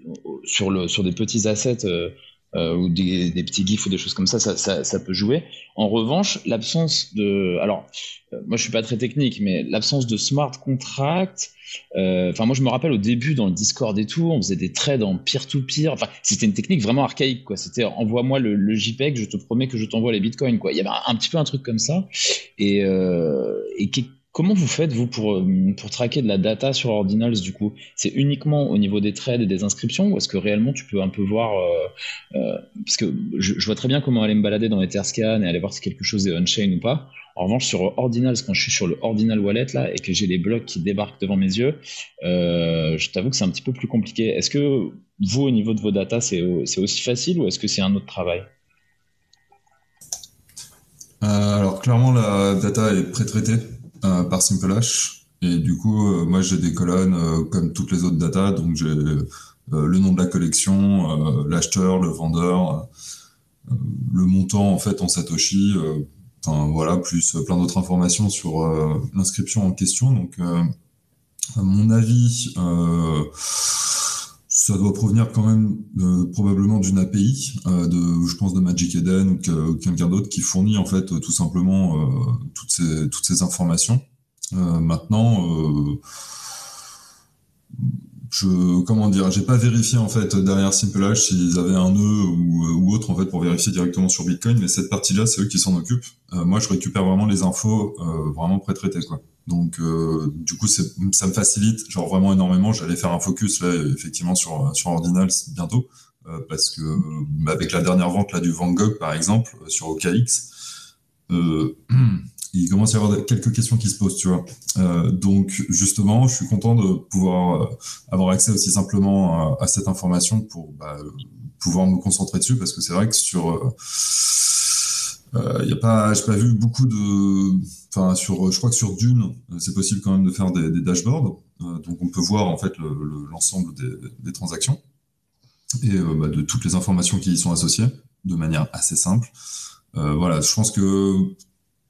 sur, le, sur des petits assets euh, euh, ou des, petits gifs ou des choses comme ça, ça, peut jouer. En revanche, l'absence de. Alors, euh, moi, je suis pas très technique, mais l'absence de smart contract. Enfin, moi, je me rappelle au début dans le Discord et tout, on faisait des trades en peer-to-peer. Enfin, c'était une technique vraiment archaïque, quoi. C'était envoie-moi le, JPEG, je te promets que je t'envoie les bitcoins, quoi. Il y avait un, petit peu un truc comme ça. Et, et Comment vous faites, vous, pour, euh, pour traquer de la data sur Ordinals, du coup? C'est uniquement au niveau des trades et des inscriptions ou est-ce que réellement tu peux un peu voir euh, euh, Parce que je, vois très bien comment aller me balader dans Etherscan et aller voir si quelque chose est on-chain ou pas. En revanche, sur Ordinals, quand je suis sur le Ordinal Wallet là et que j'ai les blocs qui débarquent devant mes yeux, je t'avoue que c'est un petit peu plus compliqué. Est-ce que vous, au niveau de vos data, c'est aussi facile ou est-ce que c'est un autre travail? Alors, clairement, la data est pré-traitée euh, par SimpleHash. Et du coup, euh, moi, j'ai des colonnes euh, comme toutes les autres data. Donc, j'ai le nom de la collection, l'acheteur, le vendeur, le montant en fait en Satoshi. Enfin, voilà, plus plein d'autres informations sur l'inscription en question. Donc, à mon avis, ça doit provenir quand même probablement d'une API, de, je pense de Magic Eden ou, quelqu'un d'autre qui fournit en fait tout simplement toutes, ces, toutes ces informations. Euh, maintenant, euh, je comment dire, j'ai pas vérifié en fait derrière SimpleHash s'ils avaient un nœud ou, ou, autre en fait pour vérifier directement sur Bitcoin, mais cette partie-là, c'est eux qui s'en occupent. Euh, moi, je récupère vraiment les infos vraiment pré-traitées quoi. Donc du coup, ça me facilite genre vraiment énormément. J'allais faire un focus là effectivement sur sur Ordinals bientôt parce que avec la dernière vente là du Van Gogh par exemple sur OKX. il commence à y avoir quelques questions qui se posent, tu vois. Euh, donc justement, je suis content de pouvoir euh, avoir accès aussi simplement à, cette information pour bah, pouvoir me concentrer dessus, parce que c'est vrai que sur euh, il y a pas, j'ai pas vu beaucoup de, enfin sur, je crois que sur Dune, c'est possible quand même de faire des, dashboards, donc on peut voir en fait l'ensemble des, transactions et bah, de toutes les informations qui y sont associées de manière assez simple. voilà, je pense que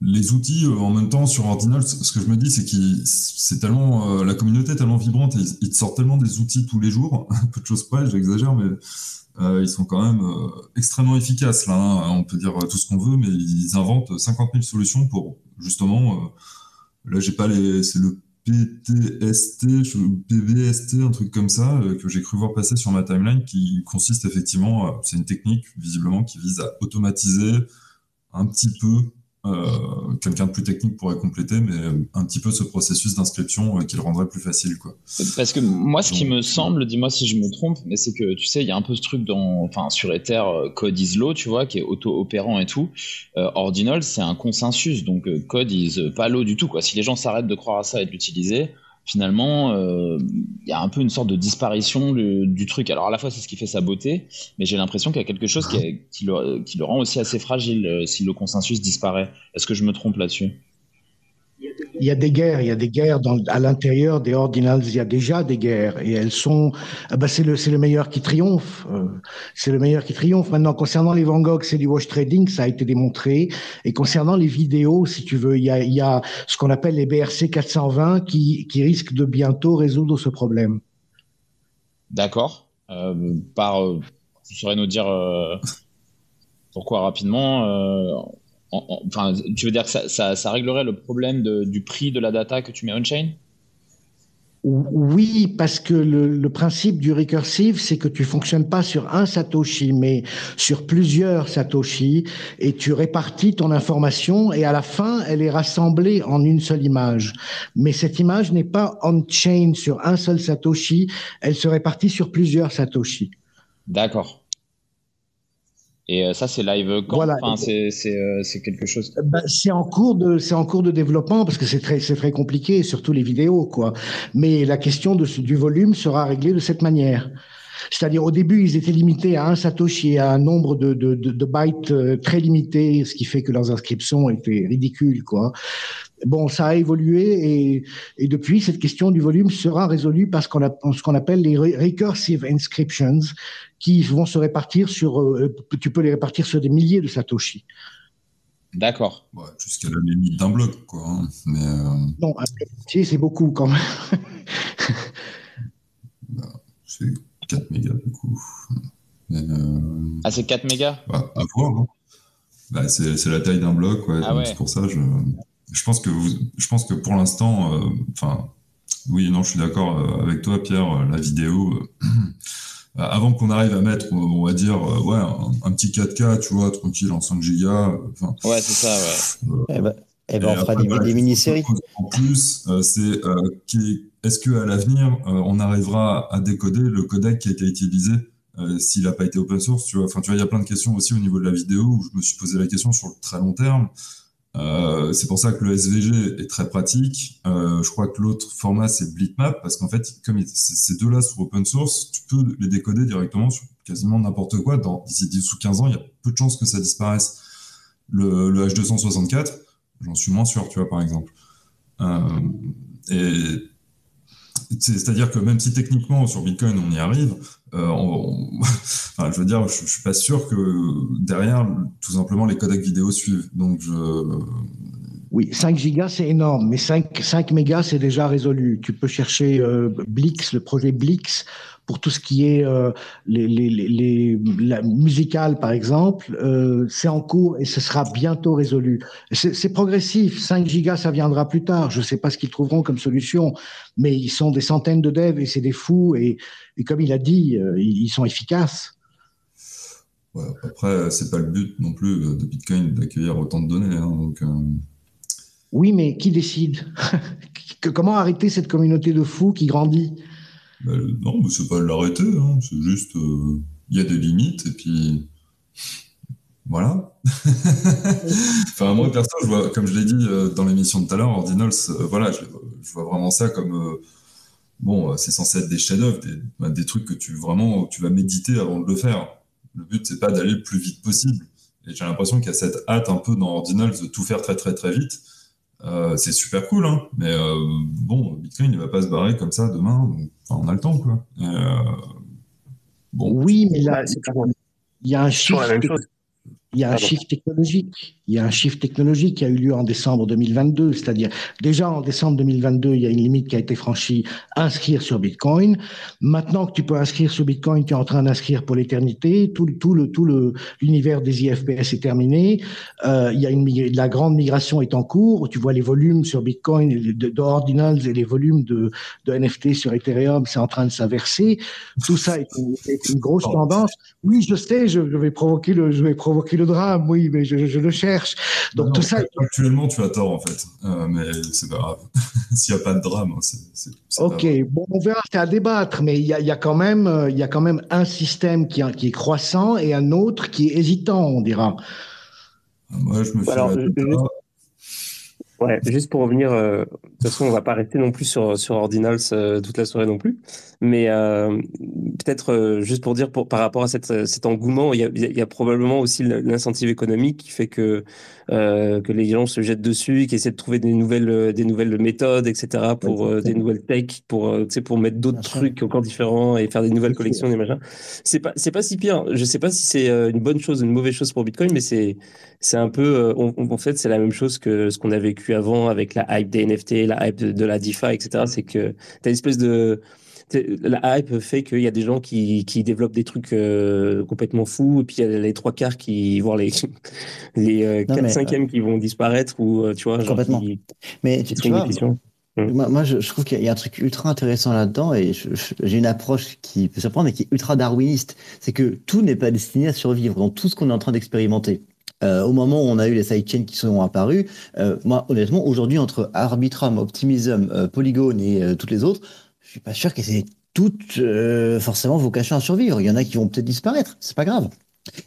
les outils euh, en même temps sur Ordinal, ce que je me dis, c'est que c'est tellement euh, la communauté est tellement vibrante, et ils, te sortent tellement des outils tous les jours, peu de choses près, j'exagère, mais euh, ils sont quand même extrêmement efficaces là. Hein. On peut dire tout ce qu'on veut, mais ils inventent 50 000 solutions pour justement. là, j'ai pas les, c'est le PTST, PVST, un truc comme ça que j'ai cru voir passer sur ma timeline, qui consiste effectivement, c'est une technique visiblement qui vise à automatiser un petit peu euh, quelqu'un de plus technique pourrait compléter, mais un petit peu ce processus d'inscription euh, qui le rendrait plus facile. Quoi. Parce que moi, ce qui me semble, dis-moi si je me trompe, mais c'est que tu sais, il y a un peu ce truc dans, enfin, sur Ether, euh, code is law, tu vois, qui est auto-opérant et tout. Ordinal, c'est un consensus, donc code is pas law du tout. Quoi. Si les gens s'arrêtent de croire à ça et de l'utiliser, finalement, euh, il y a un peu une sorte de disparition du, truc. Alors à la fois, c'est ce qui fait sa beauté, mais j'ai l'impression qu'il y a quelque chose qui, le, rend aussi assez fragile euh, si le consensus disparaît. Est-ce que je me trompe là-dessus? Il y a des guerres, il y a des guerres à l'intérieur des ordinals, il y a déjà des guerres et elles sont, ah bah c'est le, c'est le meilleur qui triomphe, euh, c'est le meilleur qui triomphe. Maintenant, concernant les Van Gogh, c'est du wash trading, ça a été démontré. Et concernant les vidéos, si tu veux, il y a, y a ce qu'on appelle les BRC 420 qui, qui risquent de bientôt résoudre ce problème. D'accord. Euh, par, euh, tu saurais nous dire pourquoi rapidement enfin, tu veux dire que ça, ça, réglerait le problème du prix de la data que tu mets on-chain? Oui, parce que le, principe du recursive, c'est que tu fonctionnes pas sur un Satoshi, mais sur plusieurs Satoshi, et tu répartis ton information, et à la fin, elle est rassemblée en une seule image. Mais cette image n'est pas on-chain sur un seul Satoshi, elle se répartit sur plusieurs Satoshi. D'accord. Et euh, ça, c'est live quand? Voilà. enfin, c'est, euh, c'est, quelque chose. Ben, c'est en cours de, c'est en cours de développement parce que c'est très, c'est très compliqué, surtout les vidéos, quoi. Mais la question de, du volume sera réglée de cette manière. C'est-à-dire, au début, ils étaient limités à un Satoshi et à un nombre de, de, de, de bytes euh, très limité, ce qui fait que leurs inscriptions étaient ridicules, quoi. Bon, ça a évolué et, et, depuis, cette question du volume sera résolue par ce qu'on, a, ce qu'on appelle les recursive inscriptions, qui vont se répartir sur, euh, tu peux les répartir sur des milliers de Satoshi. D'accord. Ouais, Jusqu'à la limite d'un bloc, quoi. Hein. Mais, euh... Non, c'est beaucoup quand même. bah, c'est 4 mégas du coup. Euh... Ah, c'est 4 mégas? bah, À voir. Hein. Bah, c'est la taille d'un bloc, ouais. Ah ouais. C'est pour ça, je, je pense que vous, je pense que pour l'instant, euh, enfin, oui, non, je suis d'accord euh, avec toi, Pierre. Euh, la vidéo, avant qu'on arrive à mettre, on va dire, ouais, un, petit 4K, tu vois, tranquille, en 5 gigas. ouais, c'est ça, ouais. Eh ben, eh ben on fera des, des mini-séries. En plus, c'est est-ce que à l'avenir, on arrivera à décoder le codec qui a été utilisé s'il n'a pas été open source, tu vois? Enfin, tu vois, il y a plein de questions aussi au niveau de la vidéo où je me suis posé la question sur le très long terme. Euh, c'est pour ça que le SVG est très pratique. Euh, je crois que l'autre format c'est Blitmap parce qu'en fait, comme ces deux-là sont open source, tu peux les décoder directement sur quasiment n'importe quoi. Dans d'ici 10 ou 15 ans, il y a peu de chances que ça disparaisse. Le, le H264, j'en suis moins sûr, tu vois, par exemple. Euh, c'est-à-dire que même si techniquement sur Bitcoin on y arrive, euh, je veux dire, je, je, suis pas sûr que derrière, tout simplement, les codecs vidéo suivent. Donc, je... Oui, 5 gigas, c'est énorme, mais 5, 5 mégas, c'est déjà résolu. Tu peux chercher euh, Blix, le projet Blix, pour tout ce qui est euh, les, les, les, la musicale, par exemple, euh, c'est en cours et ce sera bientôt résolu. C'est progressif. 5 gigas, ça viendra plus tard. Je ne sais pas ce qu'ils trouveront comme solution, mais ils sont des centaines de devs et c'est des fous. Et, et, comme il a dit, euh, ils sont efficaces. Ouais, après, c'est pas le but non plus de Bitcoin d'accueillir autant de données. Hein, donc, euh... Oui, mais qui décide? Comment arrêter cette communauté de fous qui grandit? Ben, non, mais c'est pas l'arrêter, hein. c'est juste, euh, il y a des limites, et puis voilà. enfin, moi, perso, comme je l'ai dit euh, dans l'émission de tout à l'heure, Ordinals, euh, voilà, je, vois vraiment ça comme, bon, c'est censé être des chefs-d'œuvre, des, bah, trucs que tu vraiment, tu vas méditer avant de le faire. Le but, c'est pas d'aller le plus vite possible. Et j'ai l'impression qu'il y a cette hâte un peu dans Ordinals de tout faire très très très vite. Euh, c'est super cool, hein, mais euh, bon, Bitcoin ne va pas se barrer comme ça demain. Donc, enfin, on a le temps, quoi. Euh, bon. Oui, mais là, il y a un chiffre. Il y a un shift technologique. Il y a un shift technologique qui a eu lieu en décembre 2022, c'est-à-dire déjà en décembre 2022, il y a une limite qui a été franchie, inscrire sur Bitcoin. Maintenant que tu peux inscrire sur Bitcoin, tu es en train d'inscrire pour l'éternité. Tout, tout le tout le l'univers des IFPS est terminé. Euh, il y a une la grande migration est en cours. Tu vois les volumes sur Bitcoin de, de ordinals et les volumes de, de NFT sur Ethereum, c'est en train de s'inverser. Tout ça est une, grosse tendance. Oui, je sais, je, vais provoquer le je vais provoquer le drame. Oui, mais je le cherche. Donc non, tout ça. Actuellement, tu as tort en fait, euh, mais c'est pas grave. S'il n'y a pas de drame, hein, c'est. Ok, bon, on verra, c'est à débattre, mais il y a, y a, quand même, euh, il y a quand même un système qui, qui est croissant et un autre qui est hésitant, on dira. Moi, je me fais Alors, je, Ouais, juste pour revenir, euh, de toute façon, on va pas rester non plus sur, sur Ordinals euh, toute la soirée non plus, mais euh, peut-être euh, juste pour dire, pour, par rapport à cette, cet engouement, il y a, y a probablement aussi l'incentive économique qui fait que, euh, que les gens se jettent dessus, qui essaient de trouver des nouvelles, des nouvelles méthodes, etc., pour des nouvelles tech, pour, tu sais, pour mettre d'autres trucs encore différents et faire des nouvelles collections, des machins. C'est pas, c'est pas si pire. Je sais pas si c'est une bonne chose ou une mauvaise chose pour Bitcoin, mais c'est, c'est un peu, en fait, c'est la même chose que ce qu'on a vécu avant avec la hype des NFT, la hype de, la DeFi, etc. C'est que tu as une espèce de. La hype fait qu'il y a des gens qui, qui développent des trucs euh, complètement fous, et puis il y a les trois quarts qui, voire les, les euh, 4 cinquièmes euh, qui vont disparaître, ou tu vois, genre complètement. mais tu, tu vois, hum. moi, moi, je, je, trouve qu'il y a un truc ultra intéressant là-dedans, et j'ai une approche qui peut surprendre, mais qui est ultra darwiniste. C'est que tout n'est pas destiné à survivre dans tout ce qu'on est en train d'expérimenter. Euh, au moment où on a eu les sidechains qui sont apparus, euh, moi, honnêtement, aujourd'hui, entre Arbitrum, Optimism, euh, Polygon et toutes les autres, suis pas sûr que c'est toutes euh, forcément vocation à survivre. Il y en a qui vont peut-être disparaître, c'est pas grave.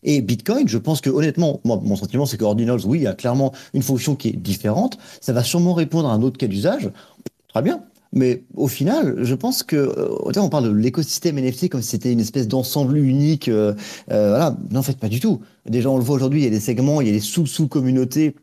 Et Bitcoin, je pense que honnêtement, mon sentiment, c'est que Ordinals, oui, il y a clairement une fonction qui est différente. Ça va sûrement répondre à un autre cas d'usage. Très bien. Mais au final, je pense que euh, on parle de l'écosystème NFT comme si c'était une espèce d'ensemble unique. Euh, euh, voilà, non, en fait, pas du tout. Déjà, on le voit aujourd'hui, il y a des segments, il y a des sous-sous-communautés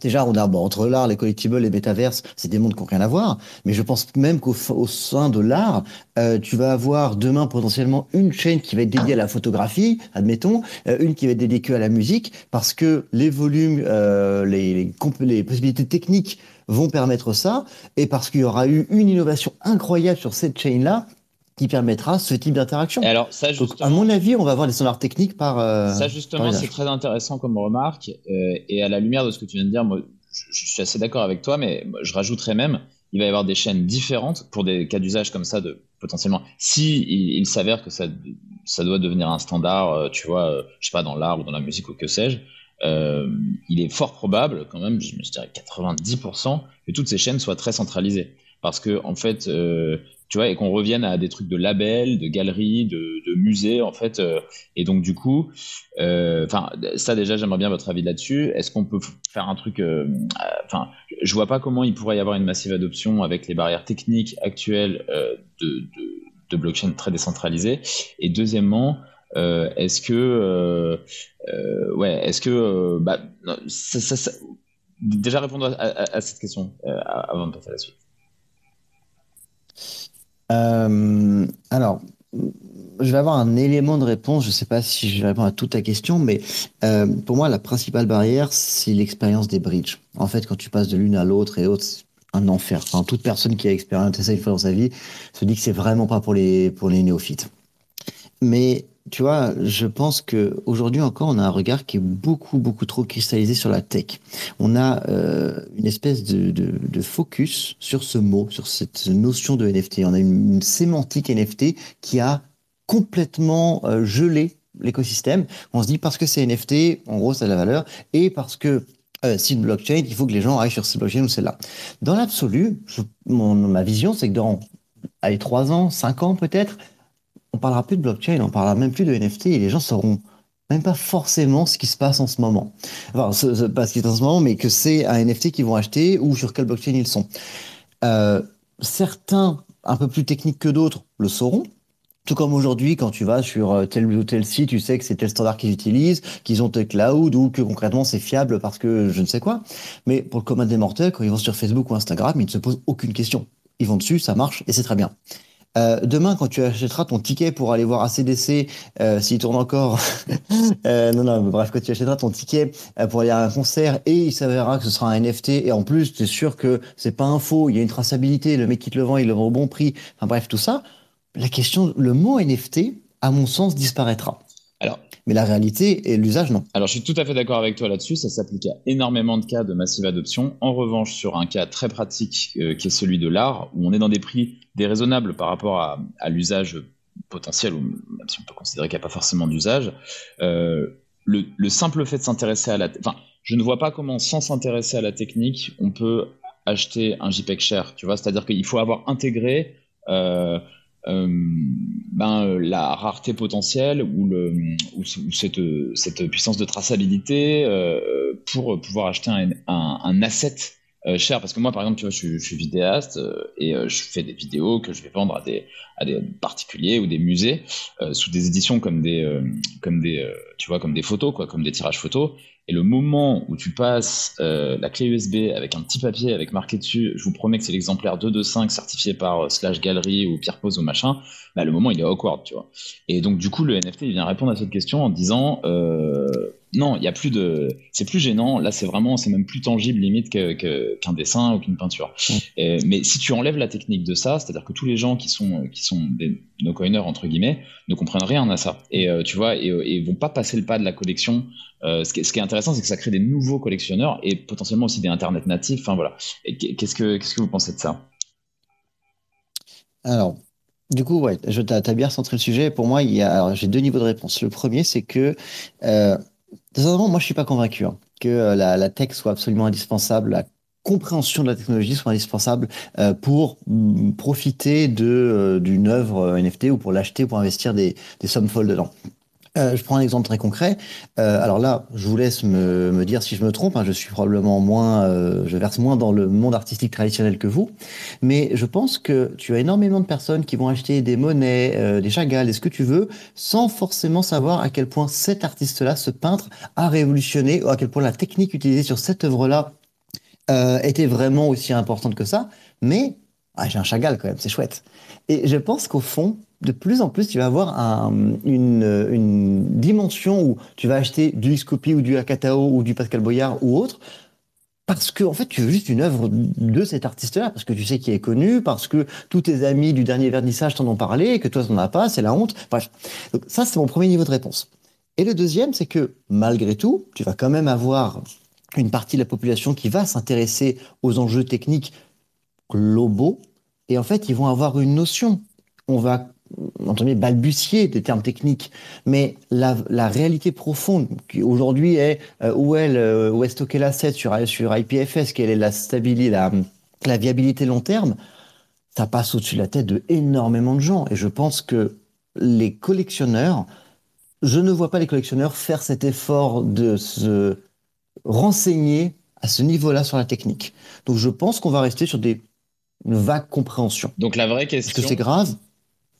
Déjà, on a bon, entre l'art, les collectibles, les métaverses, c'est des mondes qui n'ont rien à voir. Mais je pense même qu'au au sein de l'art, euh, tu vas avoir demain potentiellement une chaîne qui va être dédiée à la photographie, admettons, euh, une qui va être dédiée que à la musique, parce que les volumes, euh, les, les, les possibilités techniques vont permettre ça, et parce qu'il y aura eu une innovation incroyable sur cette chaîne-là qui permettra ce type d'interaction. Alors ça, à mon avis, on va voir des standards techniques par. Euh, ça justement, c'est très intéressant comme remarque. Euh, et à la lumière de ce que tu viens de dire, moi, je, suis assez d'accord avec toi, mais je rajouterais même, il va y avoir des chaînes différentes pour des cas d'usage comme ça, de potentiellement. Si il, s'avère que ça, ça doit devenir un standard, euh, tu vois, je sais pas dans l'art ou dans la musique ou que sais-je. Il est fort probable, quand même, je, je dirais 90%, que toutes ces chaînes soient très centralisées. Parce que, en fait, euh, tu vois, et qu'on revienne à des trucs de labels, de galeries, de, musées, en fait. Euh, et donc, du coup, euh, enfin, ça déjà, j'aimerais bien votre avis là-dessus. Est-ce qu'on peut faire un truc, euh, enfin, je vois pas comment il pourrait y avoir une massive adoption avec les barrières techniques actuelles de, de, blockchain très décentralisées. Et deuxièmement, est-ce que, ouais, est-ce que, bah, déjà répondre à cette question avant de passer à la suite. Euh, alors, je vais avoir un élément de réponse. Je ne sais pas si je vais répondre à toute ta question, mais euh, pour moi, la principale barrière, c'est l'expérience des bridges. En fait, quand tu passes de l'une à l'autre et autres, c'est un enfer. Toute personne qui a expérimenté ça une fois dans sa vie se dit que c'est vraiment pas pour les, pour les néophytes. Mais tu vois, je pense que aujourd'hui encore, on a un regard qui est beaucoup, beaucoup trop cristallisé sur la tech. On a euh, une espèce de, focus sur ce mot, sur cette notion de NFT. On a une, une sémantique NFT qui a complètement euh, gelé l'écosystème. On se dit parce que c'est NFT, en gros, ça a de la valeur, et parce que euh, c'est une blockchain, il faut que les gens aillent sur cette blockchain ou celle-là. Dans l'absolu, ma vision, c'est que dans allez, 3 ans, 5 ans peut-être, on parlera plus de blockchain, on parlera même plus de NFT et les gens sauront même pas forcément ce qui se passe en ce moment. Enfin, ce, pas ce qui passe en ce moment, mais que c'est un NFT qu'ils vont acheter ou sur quelle blockchain ils sont. Euh, certains, un peu plus techniques que d'autres, le sauront. Tout comme aujourd'hui, quand tu vas sur euh, tel ou tel site, tu sais que c'est tel standard qu'ils utilisent, qu'ils ont tel cloud ou que concrètement c'est fiable parce que je ne sais quoi. Mais pour le commun des mortels, quand ils vont sur Facebook ou Instagram, ils ne se posent aucune question. Ils vont dessus, ça marche et c'est très bien. Euh, demain, quand tu achèteras ton ticket pour aller voir ACDC, euh, s'il tourne encore, euh, non, non, bref, quand tu achèteras ton ticket euh, pour aller à un concert et il s'avérera que ce sera un NFT et en plus, tu es sûr que c'est pas un faux, il y a une traçabilité, le mec qui te le vend, il le vend au bon prix, enfin bref, tout ça, la question, le mot NFT, à mon sens, disparaîtra. Alors, mais la réalité et l'usage, non. Alors, je suis tout à fait d'accord avec toi là-dessus. Ça s'applique à énormément de cas de massive adoption. En revanche, sur un cas très pratique euh, qui est celui de l'art, où on est dans des prix déraisonnables par rapport à, à l'usage potentiel, ou même si on peut considérer qu'il n'y a pas forcément d'usage, euh, le, le, simple fait de s'intéresser à la... Enfin, je ne vois pas comment, sans s'intéresser à la technique, on peut acheter un JPEG cher, tu vois C'est-à-dire qu'il faut avoir intégré... Euh, euh, ben, euh, la rareté potentielle ou, le, ou, cette, cette, puissance de traçabilité euh, pour pouvoir acheter un, un, un asset cher. Parce que moi par exemple tu vois je, suis vidéaste et je fais des vidéos que je vais vendre à des à des particuliers ou des musées sous des éditions comme des comme des tu vois comme des photos quoi comme des tirages photos et le moment où tu passes la clé USB avec un petit papier avec marqué dessus je vous promets que c'est l'exemplaire 225 certifié par slash galerie ou Pierre Pose ou machin bah, le moment il est awkward tu vois. Et donc du coup le NFT il vient répondre à cette question en disant non, il y a plus de, c'est plus gênant. Là, c'est vraiment, c'est même plus tangible limite qu'un dessin ou qu'une peinture. mais si tu enlèves la technique de ça, c'est-à-dire que tous les gens qui sont qui sont des no coiners entre guillemets ne comprennent rien à ça. Et euh, tu vois, et, et, vont pas passer le pas de la collection. Euh, ce, qui, est intéressant, c'est que ça crée des nouveaux collectionneurs et potentiellement aussi des internet natifs. Enfin voilà. Qu'est-ce que qu'est-ce que vous pensez de ça? Alors, du coup, ouais, tu as, bien centré le sujet. Pour moi, il y a, j'ai deux niveaux de réponse. Le premier, c'est que euh, moi, je suis pas convaincu hein, que euh, la, tech soit absolument indispensable, la compréhension de la technologie soit indispensable euh, pour mm, profiter euh, d'une œuvre NFT ou pour l'acheter ou pour investir des sommes folles dedans. Euh, je prends un exemple très concret. Euh, alors là, je vous laisse me, dire si je me trompe. Hein, je suis probablement moins, euh, je verse moins dans le monde artistique traditionnel que vous, mais je pense que tu as énormément de personnes qui vont acheter des monnaies, des chagals, et ce que tu veux, sans forcément savoir à quel point cet artiste-là, ce peintre, a révolutionné, ou à quel point la technique utilisée sur cette œuvre-là était vraiment aussi importante que ça. Mais ah, j'ai un chagall quand même, c'est chouette. Et je pense qu'au fond, de plus en plus, tu vas avoir une, dimension où tu vas acheter du Scopy ou du Akatao ou du Pascal Boyard ou autre, parce que en fait, tu veux juste une œuvre de cet artiste-là, parce que tu sais qu'il est connu, parce que tous tes amis du dernier vernissage t'en ont parlé, et que toi, t'en as pas, c'est la honte. Bref. Donc ça, c'est mon premier niveau de réponse. Et le deuxième, c'est que malgré tout, tu vas quand même avoir une partie de la population qui va s'intéresser aux enjeux techniques globaux, et en fait, ils vont avoir une notion. On va entendez, balbutier des termes techniques, mais la, la réalité profonde qui aujourd'hui est euh, où est le, où est stocké l'asset sur sur IPFS, quelle est la stabilité, la, la viabilité long terme, ça passe au-dessus de la tête de énormément de gens. Et je pense que les collectionneurs, je ne vois pas les collectionneurs faire cet effort de se renseigner à ce niveau-là sur la technique. Donc je pense qu'on va rester sur des une vague compréhension. Donc la vraie question. Est-ce que c'est grave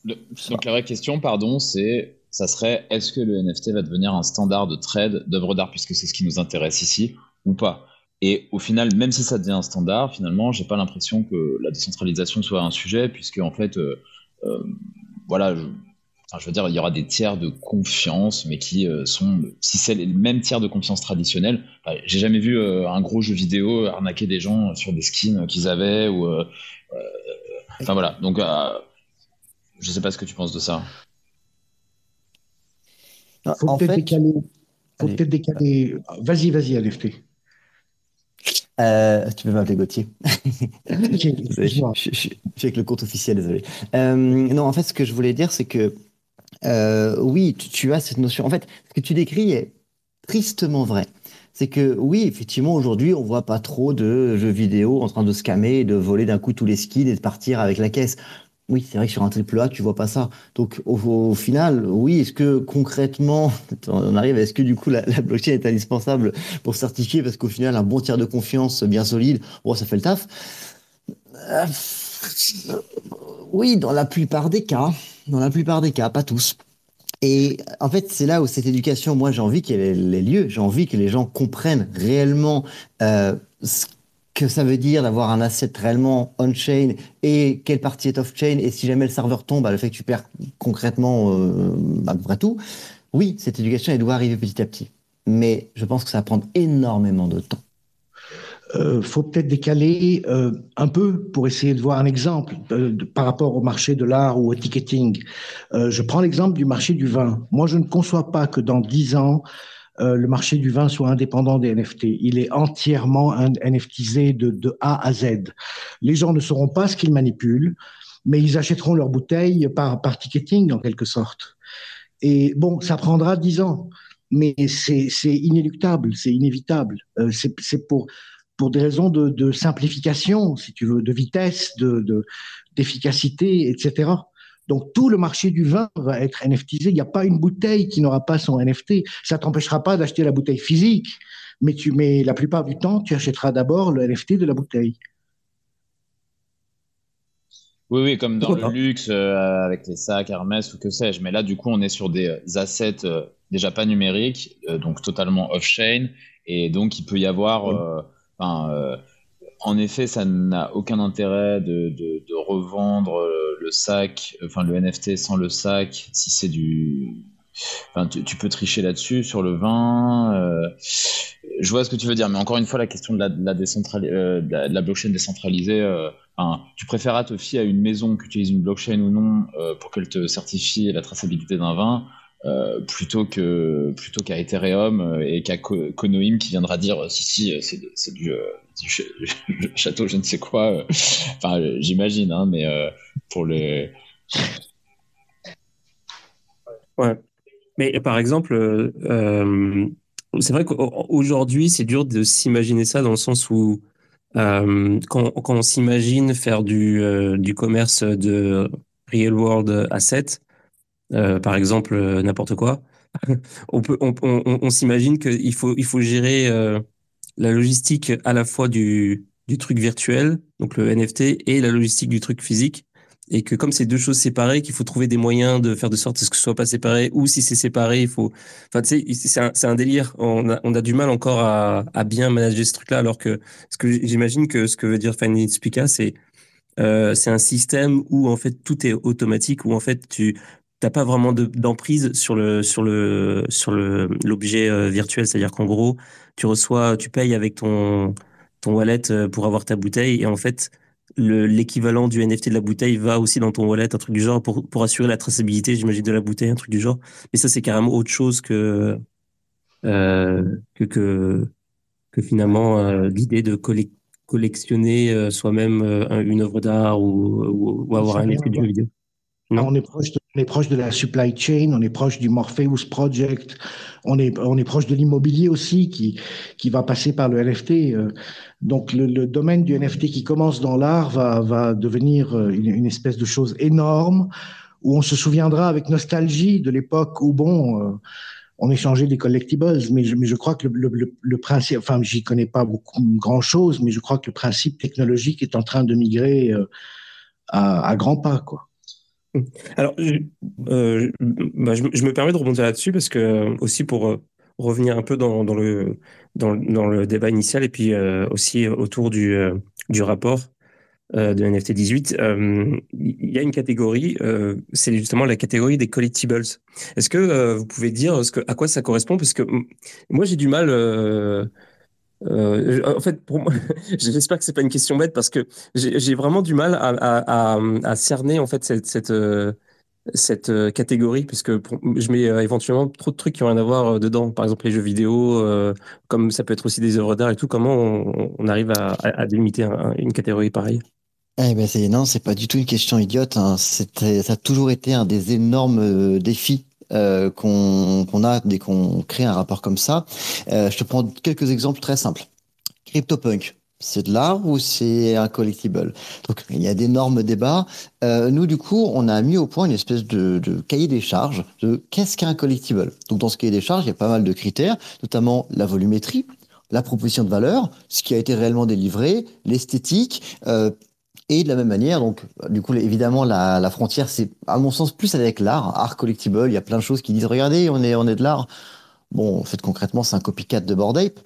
donc la vraie question, pardon, c'est ça serait est-ce que le NFT va devenir un standard de trade d'œuvres d'art puisque c'est ce qui nous intéresse ici ou pas? Et au final, même si ça devient un standard, finalement, j'ai pas l'impression que la décentralisation soit un sujet puisque en fait, euh, euh, voilà. Je, veux dire, il y aura des tiers de confiance, mais qui euh, sont, si c'est les mêmes tiers de confiance traditionnels, bah, j'ai jamais vu un gros jeu vidéo arnaquer des gens sur des skins qu'ils avaient ou, enfin voilà. Donc je sais pas ce que tu penses de ça. Faut peut-être décaler. Faut peut-être décaler. Vas-y, vas-y, LFT. Euh, tu peux m'appeler Gauthier. je, suis avec le compte officiel, désolé. Euh, non, en fait, ce que je voulais dire, c'est que euh, oui, tu, as cette notion. En fait, ce que tu décris est tristement vrai. C'est que oui, effectivement, aujourd'hui, on voit pas trop de jeux vidéo en train de scammer et de voler d'un coup tous les skins et de partir avec la caisse. Oui, c'est vrai que sur un triple A, tu vois pas ça. Donc, au, final, oui, est-ce que concrètement, on arrive, est-ce que du coup, la, blockchain est indispensable pour certifier parce qu'au final, un bon tiers de confiance bien solide, bon, ça fait le taf. Euh, oui, dans la plupart des cas, dans la plupart des cas, pas tous. Et en fait, c'est là où cette éducation, moi, j'ai envie qu'elle ait les lieux, j'ai envie que les gens comprennent réellement euh, ce que ça veut dire d'avoir un asset réellement on-chain et quelle partie est off-chain et si jamais le serveur tombe, bah, le fait que tu perds concrètement euh, bah, tout. Oui, cette éducation, elle doit arriver petit à petit. Mais je pense que ça va prendre énormément de temps. Euh, faut peut-être décaler euh, un peu pour essayer de voir un exemple par rapport au marché de l'art ou au ticketing. Euh, je prends l'exemple du marché du vin. Moi, je ne conçois pas que dans dix ans, euh, le marché du vin soit indépendant des NFT. Il est entièrement NFTisé de, de A à Z. Les gens ne sauront pas ce qu'ils manipulent, mais ils achèteront leurs bouteilles par, par ticketing en quelque sorte. Et bon, ça prendra dix ans, mais c'est inéluctable, c'est inévitable. Euh, c'est pour pour des raisons de, de, simplification, si tu veux, de vitesse, de d'efficacité, etc. Donc tout le marché du vin va être NFTisé. Il n'y a pas une bouteille qui n'aura pas son NFT. Ça t'empêchera pas d'acheter la bouteille physique, mais, tu, mais la plupart du temps, tu achèteras d'abord le NFT de la bouteille. Oui, oui, comme dans le luxe, euh, avec les sacs Hermès ou que sais-je. Mais là, du coup, on est sur des euh, assets euh, déjà pas numériques, donc totalement off-chain. Et donc, il peut y avoir. En effet, ça n'a aucun intérêt de, revendre le sac, enfin le NFT sans le sac, si c'est du tu, peux tricher là-dessus sur le vin. Euh, je vois ce que tu veux dire, mais encore une fois, la question de la, euh, blockchain décentralisée, euh, tu préféreras te fier à une maison qui utilise une blockchain ou non pour qu'elle te certifie la traçabilité d'un vin. Plutôt que plutôt qu'à Ethereum et qu'à Konoim qui viendra dire si si c'est du, château je ne sais quoi enfin j'imagine hein, mais pour les ouais. Mais par exemple, euh, euh, c'est vrai qu'aujourd'hui, c'est dur de s'imaginer ça dans le sens où euh, quand, quand, on s'imagine faire du, du commerce de real world asset, par exemple n'importe quoi, on, peut, on, on, on s'imagine qu'il faut, il faut gérer la logistique à la fois du, du truc virtuel, donc le NFT, et la logistique du truc physique et que comme c'est deux choses séparées, qu'il faut trouver des moyens de faire de sorte que ce soit pas séparé, ou si c'est séparé, il faut. Enfin, tu sais, c'est un, un, délire. On a, on a du mal encore à, à bien manager ce truc-là, alors que que j'imagine que ce que veut dire Fanny Spica, c'est euh, c'est un système où en fait tout est automatique, où en fait tu t'as pas vraiment d'emprise sur le sur le sur le l'objet euh, virtuel, c'est-à-dire qu'en gros tu reçois, tu payes avec ton ton wallet euh, pour avoir ta bouteille, et en fait l'équivalent du NFT de la bouteille va aussi dans ton wallet, un truc du genre, pour, pour assurer la traçabilité, j'imagine, de la bouteille, un truc du genre. Mais ça, c'est carrément autre chose que, euh, que, que, que, finalement euh, l'idée de collectionner euh, soi-même euh, une œuvre d'art ou, ou, avoir un NFT de jeu vidéo. On est proche de on est proche de la supply chain, on est proche du Morpheus Project, on est, on est proche de l'immobilier aussi qui, qui va passer par le NFT. Euh. Donc le, domaine du NFT qui commence dans l'art va, va devenir euh, une, espèce de chose énorme où on se souviendra avec nostalgie de l'époque où, bon, euh, on échangeait des collectibles, mais je, mais je crois que le, le, le principe, enfin, j'y connais pas beaucoup grand-chose, mais je crois que le principe technologique est en train de migrer à, à grands pas, quoi. Alors, euh, bah, je, me permets de rebondir là-dessus parce que euh, aussi pour euh, revenir un peu dans, le, débat initial et puis aussi autour du, du rapport de NFT 18, il y a une catégorie, c'est justement la catégorie des collectibles. Est-ce que vous pouvez dire ce que, à quoi ça correspond? Parce que moi j'ai du mal euh, en fait, pour j'espère que c'est pas une question bête parce que j'ai vraiment du mal à, cerner en fait cette, cette, euh, euh, catégorie puisque je mets éventuellement trop de trucs qui ont rien à voir dedans. Par exemple, les jeux vidéo, comme ça peut être aussi des œuvres d'art et tout. Comment on, arrive à, à délimiter une catégorie pareille? Eh ben c'est non, c'est pas du tout une question idiote. Hein. Ça a toujours été un des énormes défis euh, qu'on a dès qu'on crée un rapport comme ça. Euh, je te prends quelques exemples très simples. CryptoPunk, c'est de l'art ou c'est un collectible? Donc il y a d'énormes débats. Euh, nous du coup, on a mis au point une espèce de, cahier des charges de qu'est-ce qu'un collectible? Donc dans ce cahier des charges, il y a pas mal de critères, notamment la volumétrie, la proposition de valeur, ce qui a été réellement délivré, l'esthétique, et de la même manière, donc, du coup, évidemment, la, frontière, c'est, à mon sens, plus avec l'art, art collectible. Il y a plein de choses qui disent, regardez, on est, on est de l'art. Bon, en fait, concrètement, c'est un copycat de Bored Ape.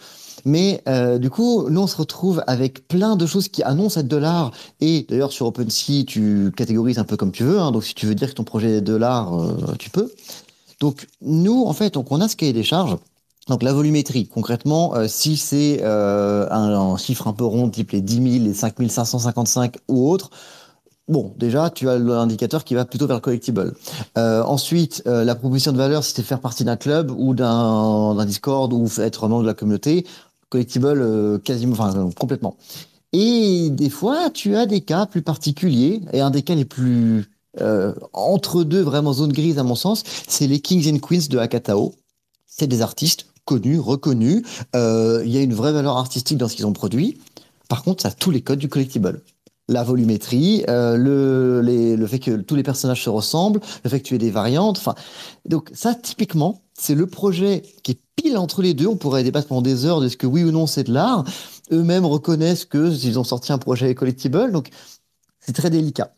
Mais euh, du coup, nous, on se retrouve avec plein de choses qui annoncent être de l'art. Et d'ailleurs, sur OpenSea, tu catégorises un peu comme tu veux. Hein, donc, si tu veux dire que ton projet est de l'art, euh, tu peux. Donc, nous, en fait, donc, on a ce cahier des charges. Donc la volumétrie, concrètement, euh, si c'est euh, un, chiffre un peu rond, type les 10 000, les 5 555 ou autre, bon, déjà, tu as l'indicateur qui va plutôt vers le collectible. Euh, ensuite, la proposition de valeur, si c'est faire partie d'un club ou d'un Discord ou être membre de la communauté, collectible quasiment, enfin complètement. Et des fois, tu as des cas plus particuliers, et un des cas les plus entre deux, vraiment zone grise à mon sens, c'est les Kings and Queens de Akatao. C'est des artistes connu, reconnu. Euh, il y a une vraie valeur artistique dans ce qu'ils ont produit. Par contre, ça a tous les codes du collectible. La volumétrie, euh, le, fait que tous les personnages se ressemblent, le fait que tu aies des variantes. Donc ça, typiquement, c'est le projet qui est pile entre les deux. On pourrait débattre pendant des heures de ce que oui ou non c'est de l'art. Eux-mêmes reconnaissent que s'ils ont sorti un projet collectible, donc c'est très délicat.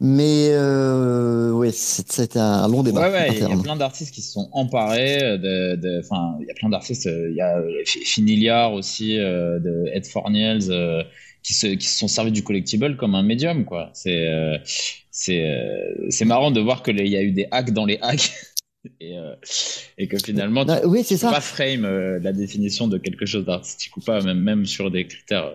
Mais euh, oui, c'est un long débat. Ouais, ouais, il y a plein d'artistes qui se sont emparés. De, enfin, il y a plein d'artistes. Il y a Finiliar aussi, euh, de Ed Forniels, euh, qui, se, qui se sont servis du collectible comme un médium, quoi. C'est euh, c'est euh, c'est marrant de voir que il y a eu des hacks dans les hacks. Et, euh, et, que finalement, tu, bah, oui, c'est ça. pas frame la définition de quelque chose d'artistique ou pas, même, même sur des critères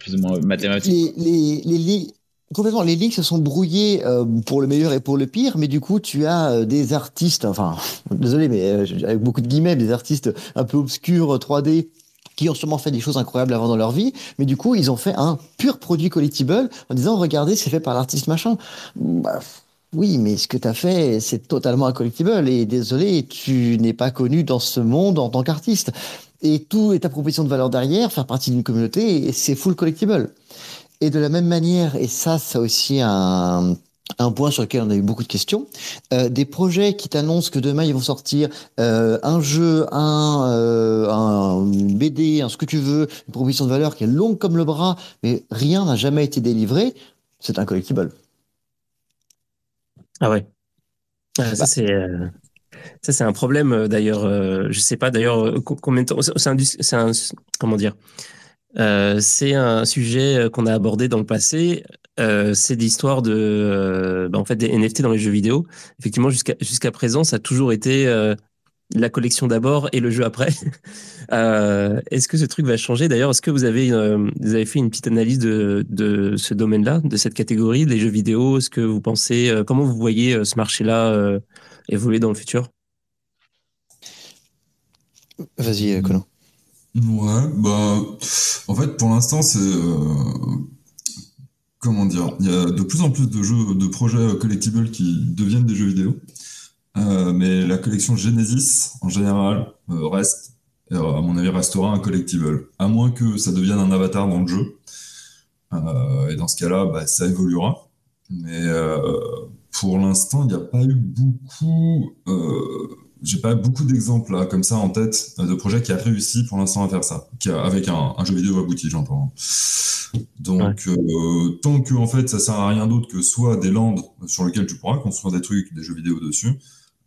plus ou moins mathématiques. Les, les, les, Complètement, les ligues se sont brouillées euh, pour le meilleur et pour le pire, mais du coup, tu as euh, des artistes, enfin, désolé, mais euh, avec beaucoup de guillemets, des artistes un peu obscurs 3D qui ont sûrement fait des choses incroyables avant dans leur vie, mais du coup, ils ont fait un pur produit collectible en disant, regardez, c'est fait par l'artiste machin. Bah, oui, mais ce que tu as fait, c'est totalement un collectible, et désolé, tu n'es pas connu dans ce monde en tant qu'artiste. Et tout est ta proposition de valeur derrière, faire partie d'une communauté, c'est full collectible. Et de la même manière, et ça, c'est aussi un, un point sur lequel on a eu beaucoup de questions, euh, des projets qui t'annoncent que demain ils vont sortir euh, un jeu, un, euh, un BD, un ce que tu veux, une proposition de valeur qui est longue comme le bras, mais rien n'a jamais été délivré, c'est un collectible. Ah ouais. Ah, ça bah. c'est ça c'est un problème d'ailleurs. je sais pas d'ailleurs combien de temps. C'est un, un, comment dire. Euh, c'est un sujet euh, qu'on a abordé dans le passé. Euh, c'est l'histoire de, bah, en fait, des NFT dans les jeux vidéo. Effectivement, jusqu'à jusqu'à présent, ça a toujours été la collection d'abord et le jeu après. est-ce que ce truc va changer? D'ailleurs, est-ce que vous avez vous avez fait une petite analyse de de ce domaine-là, de cette catégorie des jeux vidéo? Est-ce que vous pensez comment vous voyez ce marché-là évoluer dans le futur? Vas-y, Colin. Ouais, bah, en fait, pour l'instant, c'est. Euh, comment dire Il y a de plus en plus de jeux, de projets collectibles qui deviennent des jeux vidéo. Euh, mais la collection Genesis, en général, euh, reste, à mon avis, restera un collectible. À moins que ça devienne un avatar dans le jeu. et dans ce cas-là, bah, ça évoluera. Mais pour l'instant, il n'y a pas eu beaucoup j'ai pas beaucoup d'exemples comme ça en tête de projets qui a réussi pour l'instant à faire ça, qui a, avec un, jeu vidéo abouti, j'entends. Donc euh, tant que en fait ça sert à rien d'autre que soit des landes sur lesquelles tu pourras construire des trucs, des jeux vidéo dessus,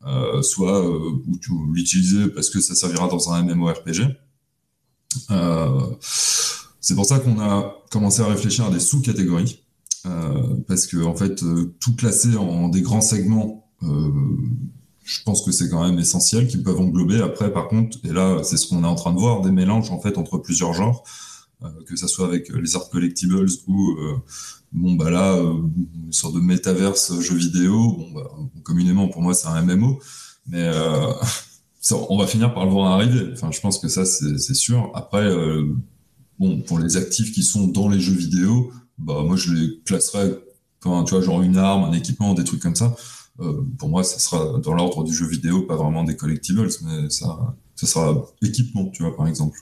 euh, soit euh, où tu l'utiliser parce que ça servira dans un MMORPG. c'est pour ça qu'on a commencé à réfléchir à des sous-catégories parce que en fait tout classer en des grands segments je pense que c'est quand même essentiel qu'ils peuvent englober. Après, par contre, et là, c'est ce qu'on est en train de voir, des mélanges en fait entre plusieurs genres, euh, que ça soit avec les art collectibles ou euh, bon bah là, euh, une sorte de métaverse jeu vidéo. Bon, bah, communément pour moi, c'est un MMO, mais on va finir par le voir arriver. Enfin, je pense que ça, c'est sûr. Après, bon, pour les actifs qui sont dans les jeux vidéo, bah moi, je les classerais, enfin, tu vois, genre une arme, un équipement, des trucs comme ça. Euh, pour moi, ça sera dans l'ordre du jeu vidéo, pas vraiment des collectibles, mais ça, ça sera équipement, tu vois, par exemple.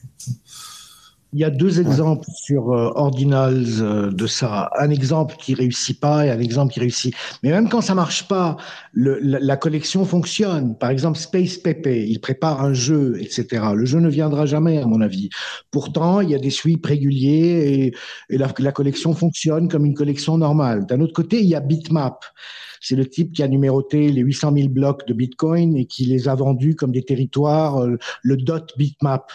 Il y a deux exemples sur euh, Ordinals euh, de ça. Un exemple qui réussit pas et un exemple qui réussit. Mais même quand ça marche pas, la, collection fonctionne. Par exemple, Space Pepe, il prépare un jeu, etc. Le jeu ne viendra jamais, à mon avis. Pourtant, il y a des sweeps réguliers et, la collection fonctionne comme une collection normale. D'un autre côté, il y a Bitmap. C'est le type qui a numéroté les 800 000 blocs de Bitcoin et qui les a vendus comme des territoires, euh, le dot bitmap.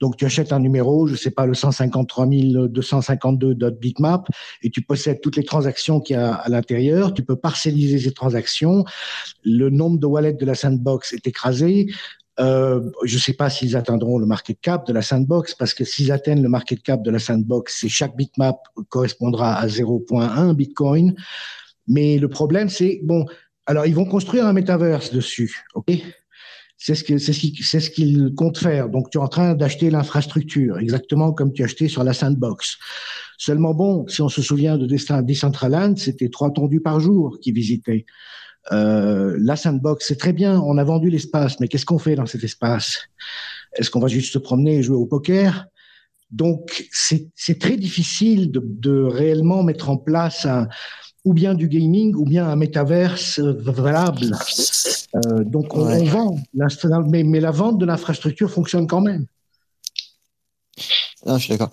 Donc tu achètes un numéro, je sais pas, le 153 252 dot bitmap, et tu possèdes toutes les transactions qu'il y a à l'intérieur. Tu peux parcelliser ces transactions. Le nombre de wallets de la sandbox est écrasé. Euh, je ne sais pas s'ils atteindront le market cap de la sandbox, parce que s'ils atteignent le market cap de la sandbox, c'est chaque bitmap correspondra à 0.1 bitcoin. Mais le problème, c'est, bon, alors ils vont construire un metaverse dessus, ok? C'est ce qu'ils c'est ce qu'ils comptent faire. Donc, tu es en train d'acheter l'infrastructure, exactement comme tu acheté sur la sandbox. Seulement, bon, si on se souvient de Decentraland, c'était trois tondus par jour qui visitaient. Euh, la sandbox, c'est très bien, on a vendu l'espace, mais qu'est-ce qu'on fait dans cet espace? Est-ce qu'on va juste se promener et jouer au poker? Donc, c'est très difficile de, de réellement mettre en place un, ou bien du gaming, ou bien un métaverse valable. donc on, vend, mais, mais la vente de l'infrastructure fonctionne quand même. Non, je suis d'accord.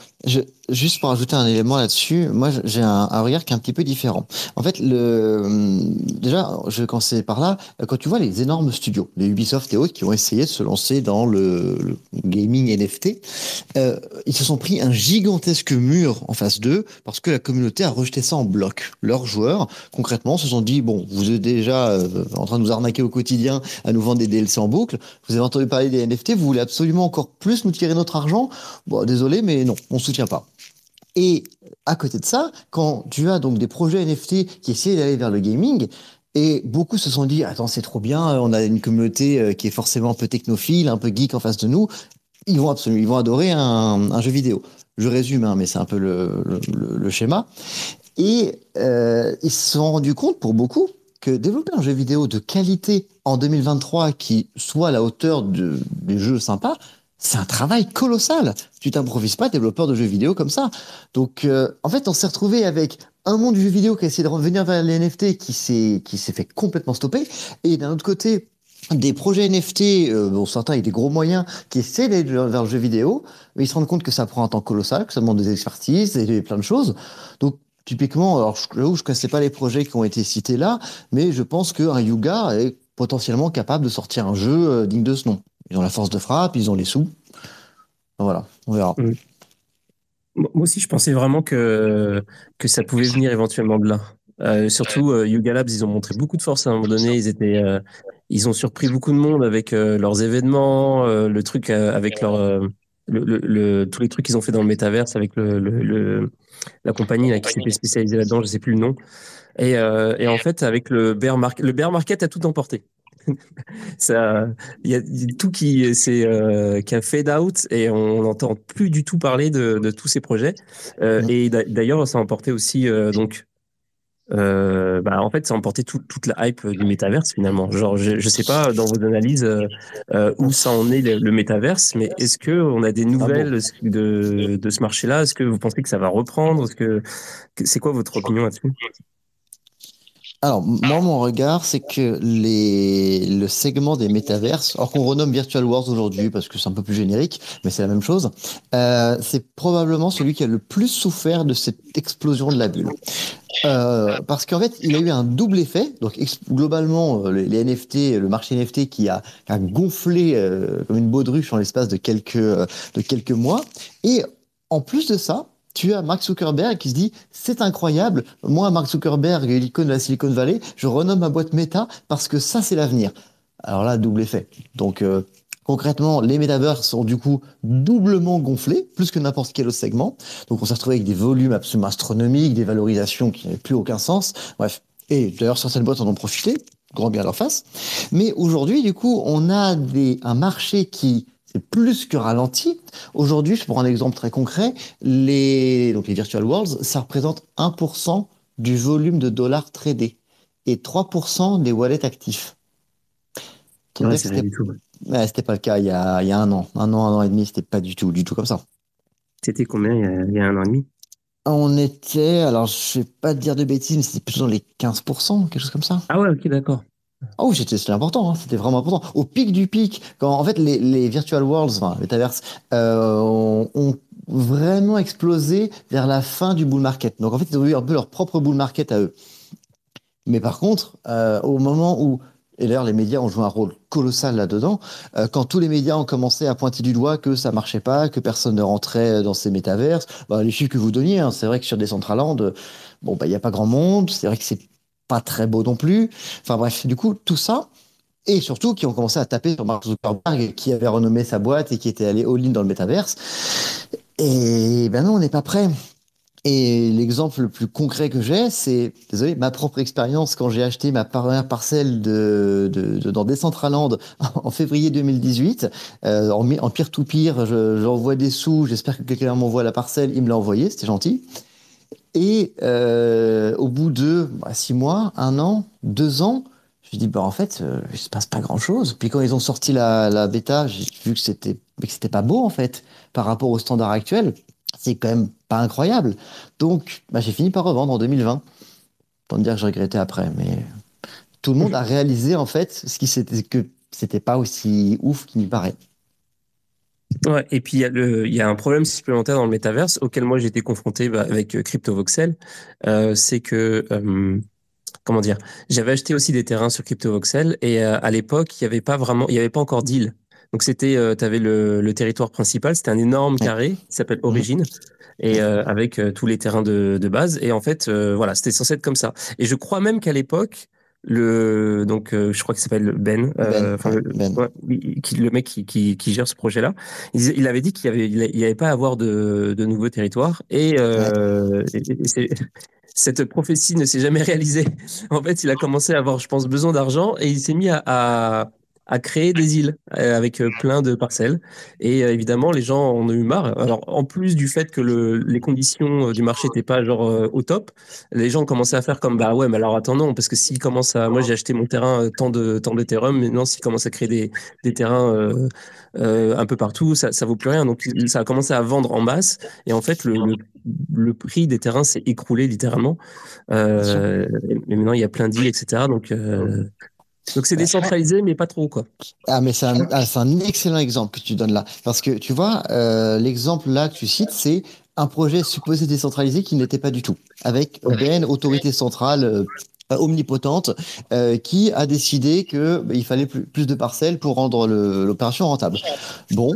Juste pour ajouter un élément là-dessus, moi j'ai un, regard qui est un petit peu différent. En fait, le, hum, déjà, je vais commencer par là. Quand tu vois les énormes studios, les Ubisoft et autres, qui ont essayé de se lancer dans le, gaming NFT, euh, ils se sont pris un gigantesque mur en face d'eux parce que la communauté a rejeté ça en bloc. Leurs joueurs, concrètement, se sont dit bon, vous êtes déjà euh, en train de nous arnaquer au quotidien, à nous vendre des DLC en boucle. Vous avez entendu parler des NFT, vous voulez absolument encore plus nous tirer notre argent? Bon, désolé mais non, on soutient pas. Et à côté de ça, quand tu as donc des projets NFT qui essaient d'aller vers le gaming, et beaucoup se sont dit, attends, c'est trop bien, on a une communauté euh, qui est forcément un peu technophile, un peu geek en face de nous, ils vont absolument, ils vont adorer un, jeu vidéo. Je résume, hein, mais c'est un peu le, schéma. Et euh, ils se sont rendus compte, pour beaucoup, que développer un jeu vidéo de qualité en 2023 qui soit à la hauteur de, des jeux sympas, c'est un travail colossal. Tu t'improvises pas développeur de jeux vidéo comme ça. Donc, euh, en fait, on s'est retrouvé avec un monde du jeu vidéo qui a essayé de revenir vers les NFT qui s'est qui s'est fait complètement stopper, et d'un autre côté, des projets NFT, euh, bon, certains avec des gros moyens, qui essaient d'aller vers le jeu vidéo, mais ils se rendent compte que ça prend un temps colossal, que ça demande des expertises et plein de choses. Donc, typiquement, alors je ne connaissais pas les projets qui ont été cités là, mais je pense qu'un Yuga est potentiellement capable de sortir un jeu euh, digne de ce nom. Ils ont la force de frappe, ils ont les sous. Voilà, on verra. Mm. Moi aussi, je pensais vraiment que, que ça pouvait venir éventuellement de là. Euh, surtout, euh, Yuga Labs, ils ont montré beaucoup de force à un moment donné. Ils étaient, euh, ils ont surpris beaucoup de monde avec leurs événements, le truc avec leur, le, tous les trucs qu'ils ont fait dans le métaverse avec le, la compagnie qui s'était spécialisée là-dedans, je sais plus le nom. Et, et en fait, avec le bear market, le bear market a tout emporté. ça, il y a tout qui, c'est, euh, qui a fade out et on n'entend plus du tout parler de, de tous ces projets. Euh, et d'ailleurs, ça a emporté aussi, euh, donc, euh, bah, en fait, ça a emporté toute la hype du métaverse finalement. Genre, je, je sais pas dans vos analyses où ça en est le, métaverse, mais est-ce que on a des ah nouvelles de, de ce marché-là? Est-ce que vous pensez que ça va reprendre? Est-ce que c'est quoi votre opinion là-dessus? Alors, moi, mon regard, c'est que les, le segment des métaverses, alors qu'on renomme Virtual Wars aujourd'hui parce que c'est un peu plus générique, mais c'est la même chose, euh, c'est probablement celui qui a le plus souffert de cette explosion de la bulle. Euh, parce qu'en fait, il a eu un double effet. Donc, globalement, euh, les, NFT, le marché NFT qui a, gonflé euh, comme une baudruche en l'espace de quelques, de quelques mois. Et en plus de ça, tu as Mark Zuckerberg qui se dit c'est incroyable, moi Mark Zuckerberg, l'icône de la Silicon Valley, je renomme ma boîte Meta parce que ça c'est l'avenir. Alors là, double effet. Donc euh, concrètement, les metaverses sont du coup doublement gonflés, plus que n'importe quel autre segment. Donc on s'est retrouvé avec des volumes absolument astronomiques, des valorisations qui n'avaient plus aucun sens. Bref. Et d'ailleurs, certaines boîtes en ont profité, grand bien à leur face. Mais aujourd'hui, du coup, on a des, un marché qui c'est plus que ralenti. Aujourd'hui, je prends un exemple très concret, les, donc les virtual worlds, ça représente 1% du volume de dollars tradés et 3% des wallets actifs. Ouais, c'était pas le cas il y, a, il y, a, un an. Un an, un an et demi, c'était pas du tout, du tout comme ça. C'était combien il y, a, un an et demi? On était, alors je vais pas te dire de bêtises, mais c'était plutôt dans les 15%, quelque chose comme ça. Ah ouais, ok, d'accord. Oh, c'était important, hein, c'était vraiment important. Au pic du pic, quand en fait les, les virtual worlds, enfin les taverses, euh, ont, vraiment explosé vers la fin du bull market. Donc en fait, ils ont eu un peu leur propre bull market à eux. Mais par contre, euh, au moment où, et d'ailleurs les médias ont joué un rôle colossal là-dedans, euh, quand tous les médias ont commencé à pointer du doigt que ça marchait pas, que personne ne rentrait dans ces métaverses, bah, les chiffres que vous donniez, hein, c'est vrai que sur Decentraland, bon bah il y a pas grand monde, c'est vrai que c'est pas très beau non plus. Enfin bref, du coup, tout ça, et surtout qui ont commencé à taper sur Mark Zuckerberg, qui avait renommé sa boîte et qui était allé all-in dans le métaverse. Et ben non, on n'est pas prêt. Et l'exemple le plus concret que j'ai, c'est, désolé, ma propre expérience quand j'ai acheté ma première parcelle de, de, dans Decentraland en février 2018, euh, en, en peer-to-peer, j'envoie des sous, j'espère que quelqu'un m'envoie la parcelle, il me l'a envoyé, c'était gentil. Et euh, au bout de bah, six mois, un an, deux ans, je me dis bah en fait, euh, il se passe pas grand chose. Puis quand ils ont sorti la, la bêta, j'ai vu que c'était que c'était pas beau en fait par rapport au standard actuel. C'est quand même pas incroyable. Donc bah, j'ai fini par revendre en 2020. Pour me dire que je regrettais après, mais tout le monde a réalisé en fait ce qui c'était que c'était pas aussi ouf qu'il n'y paraît. Ouais, et puis il y, a le, il y a un problème supplémentaire dans le métaverse auquel moi j'ai été confronté bah, avec euh, CryptoVoxel, euh, c'est que euh, comment dire, j'avais acheté aussi des terrains sur CryptoVoxel et euh, à l'époque il y avait pas vraiment, il y avait pas encore deal. Donc c'était, tu avais le, le, territoire principal, c'était un énorme carré qui s'appelle Origine et avec tous les terrains de, de, base. Et en fait, voilà, c'était censé être comme ça. Et je crois même qu'à l'époque, le donc euh, je crois qu'il s'appelle Ben, euh, ben, le, ben. Ouais, qui, le mec qui, qui, qui, gère ce projet-là, il, il avait dit qu'il y avait il, avait pas à avoir de, de nouveaux territoires et, euh, et, et cette prophétie ne s'est jamais réalisée. En fait, il a commencé à avoir, je pense, besoin d'argent et il s'est mis à, à à créer des îles euh, avec euh, plein de parcelles. Et euh, évidemment, les gens en ont eu marre. Alors, en plus du fait que le, les conditions du marché n'étaient pas genre au top, les gens ont commencé à faire comme bah ouais, mais alors attendons, parce que s'ils commencent à, moi j'ai acheté mon terrain tant de tant d'Ethereum, maintenant s'ils commencent à créer des, des terrains euh, euh, un peu partout, ça ça vaut plus rien. Donc ça a commencé à vendre en masse. Et en fait, le, le, le prix des terrains s'est écroulé littéralement. Euh, mais maintenant il y a plein d'îles, etc. Donc donc c'est décentralisé, mais pas trop, quoi. Ah, mais c'est un, ah, un, excellent exemple que tu donnes là. Parce que tu vois, euh, l'exemple là que tu cites, c'est un projet supposé décentralisé qui n'était pas du tout. Avec OBN, autorité centrale, euh, euh, omnipotente euh, qui a décidé que bah, il fallait plus, plus, de parcelles pour rendre l'opération rentable. Bon,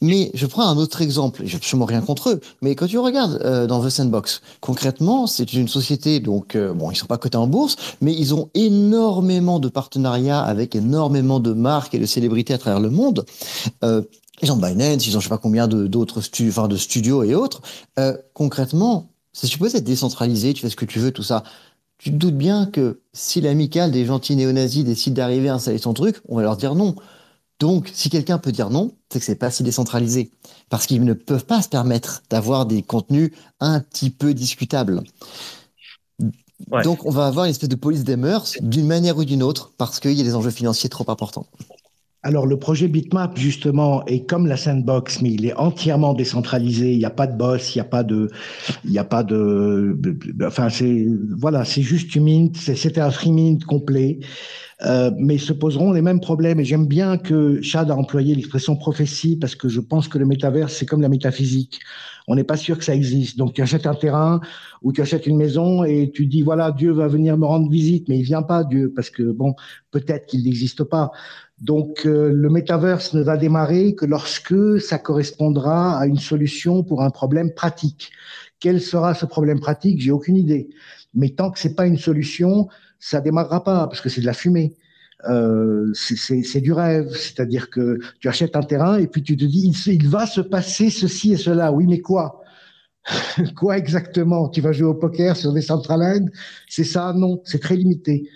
mais je prends un autre exemple. J'ai absolument rien contre eux, mais quand tu regardes euh, dans The Sandbox, concrètement, c'est une société donc euh, bon, ils sont pas cotés en bourse, mais ils ont énormément de partenariats avec énormément de marques et de célébrités à travers le monde. Euh, ils ont Binance, ils ont je sais pas combien d'autres stu enfin, studios et autres. Euh, concrètement, c'est supposé être décentralisé, tu fais ce que tu veux, tout ça tu te doutes bien que si l'amicale des gentils néo-nazis décide d'arriver à installer son truc, on va leur dire non. Donc, si quelqu'un peut dire non, c'est que c'est pas si décentralisé. Parce qu'ils ne peuvent pas se permettre d'avoir des contenus un petit peu discutables. Ouais. Donc, on va avoir une espèce de police des mœurs d'une manière ou d'une autre parce qu'il y a des enjeux financiers trop importants. Alors, le projet Bitmap, justement, est comme la sandbox, mais il est entièrement décentralisé. Il n'y a pas de boss, il n'y a pas de, il n'y a pas de, enfin, c'est, voilà, c'est juste une mint, c'était un free mint complet. Euh, mais se poseront les mêmes problèmes. Et j'aime bien que Chad a employé l'expression prophétie parce que je pense que le métaverse, c'est comme la métaphysique. On n'est pas sûr que ça existe. Donc, tu achètes un terrain ou tu achètes une maison et tu dis, voilà, Dieu va venir me rendre visite, mais il vient pas, Dieu, parce que, bon, peut-être qu'il n'existe pas. Donc, euh, le metaverse ne va démarrer que lorsque ça correspondra à une solution pour un problème pratique. Quel sera ce problème pratique? J'ai aucune idée. Mais tant que c'est pas une solution, ça démarrera pas parce que c'est de la fumée. Euh, c'est du rêve, c'est-à-dire que tu achètes un terrain et puis tu te dis il, il va se passer ceci et cela. Oui, mais quoi? Quoi exactement? Tu vas jouer au poker sur des centrales C'est ça? Non, c'est très limité.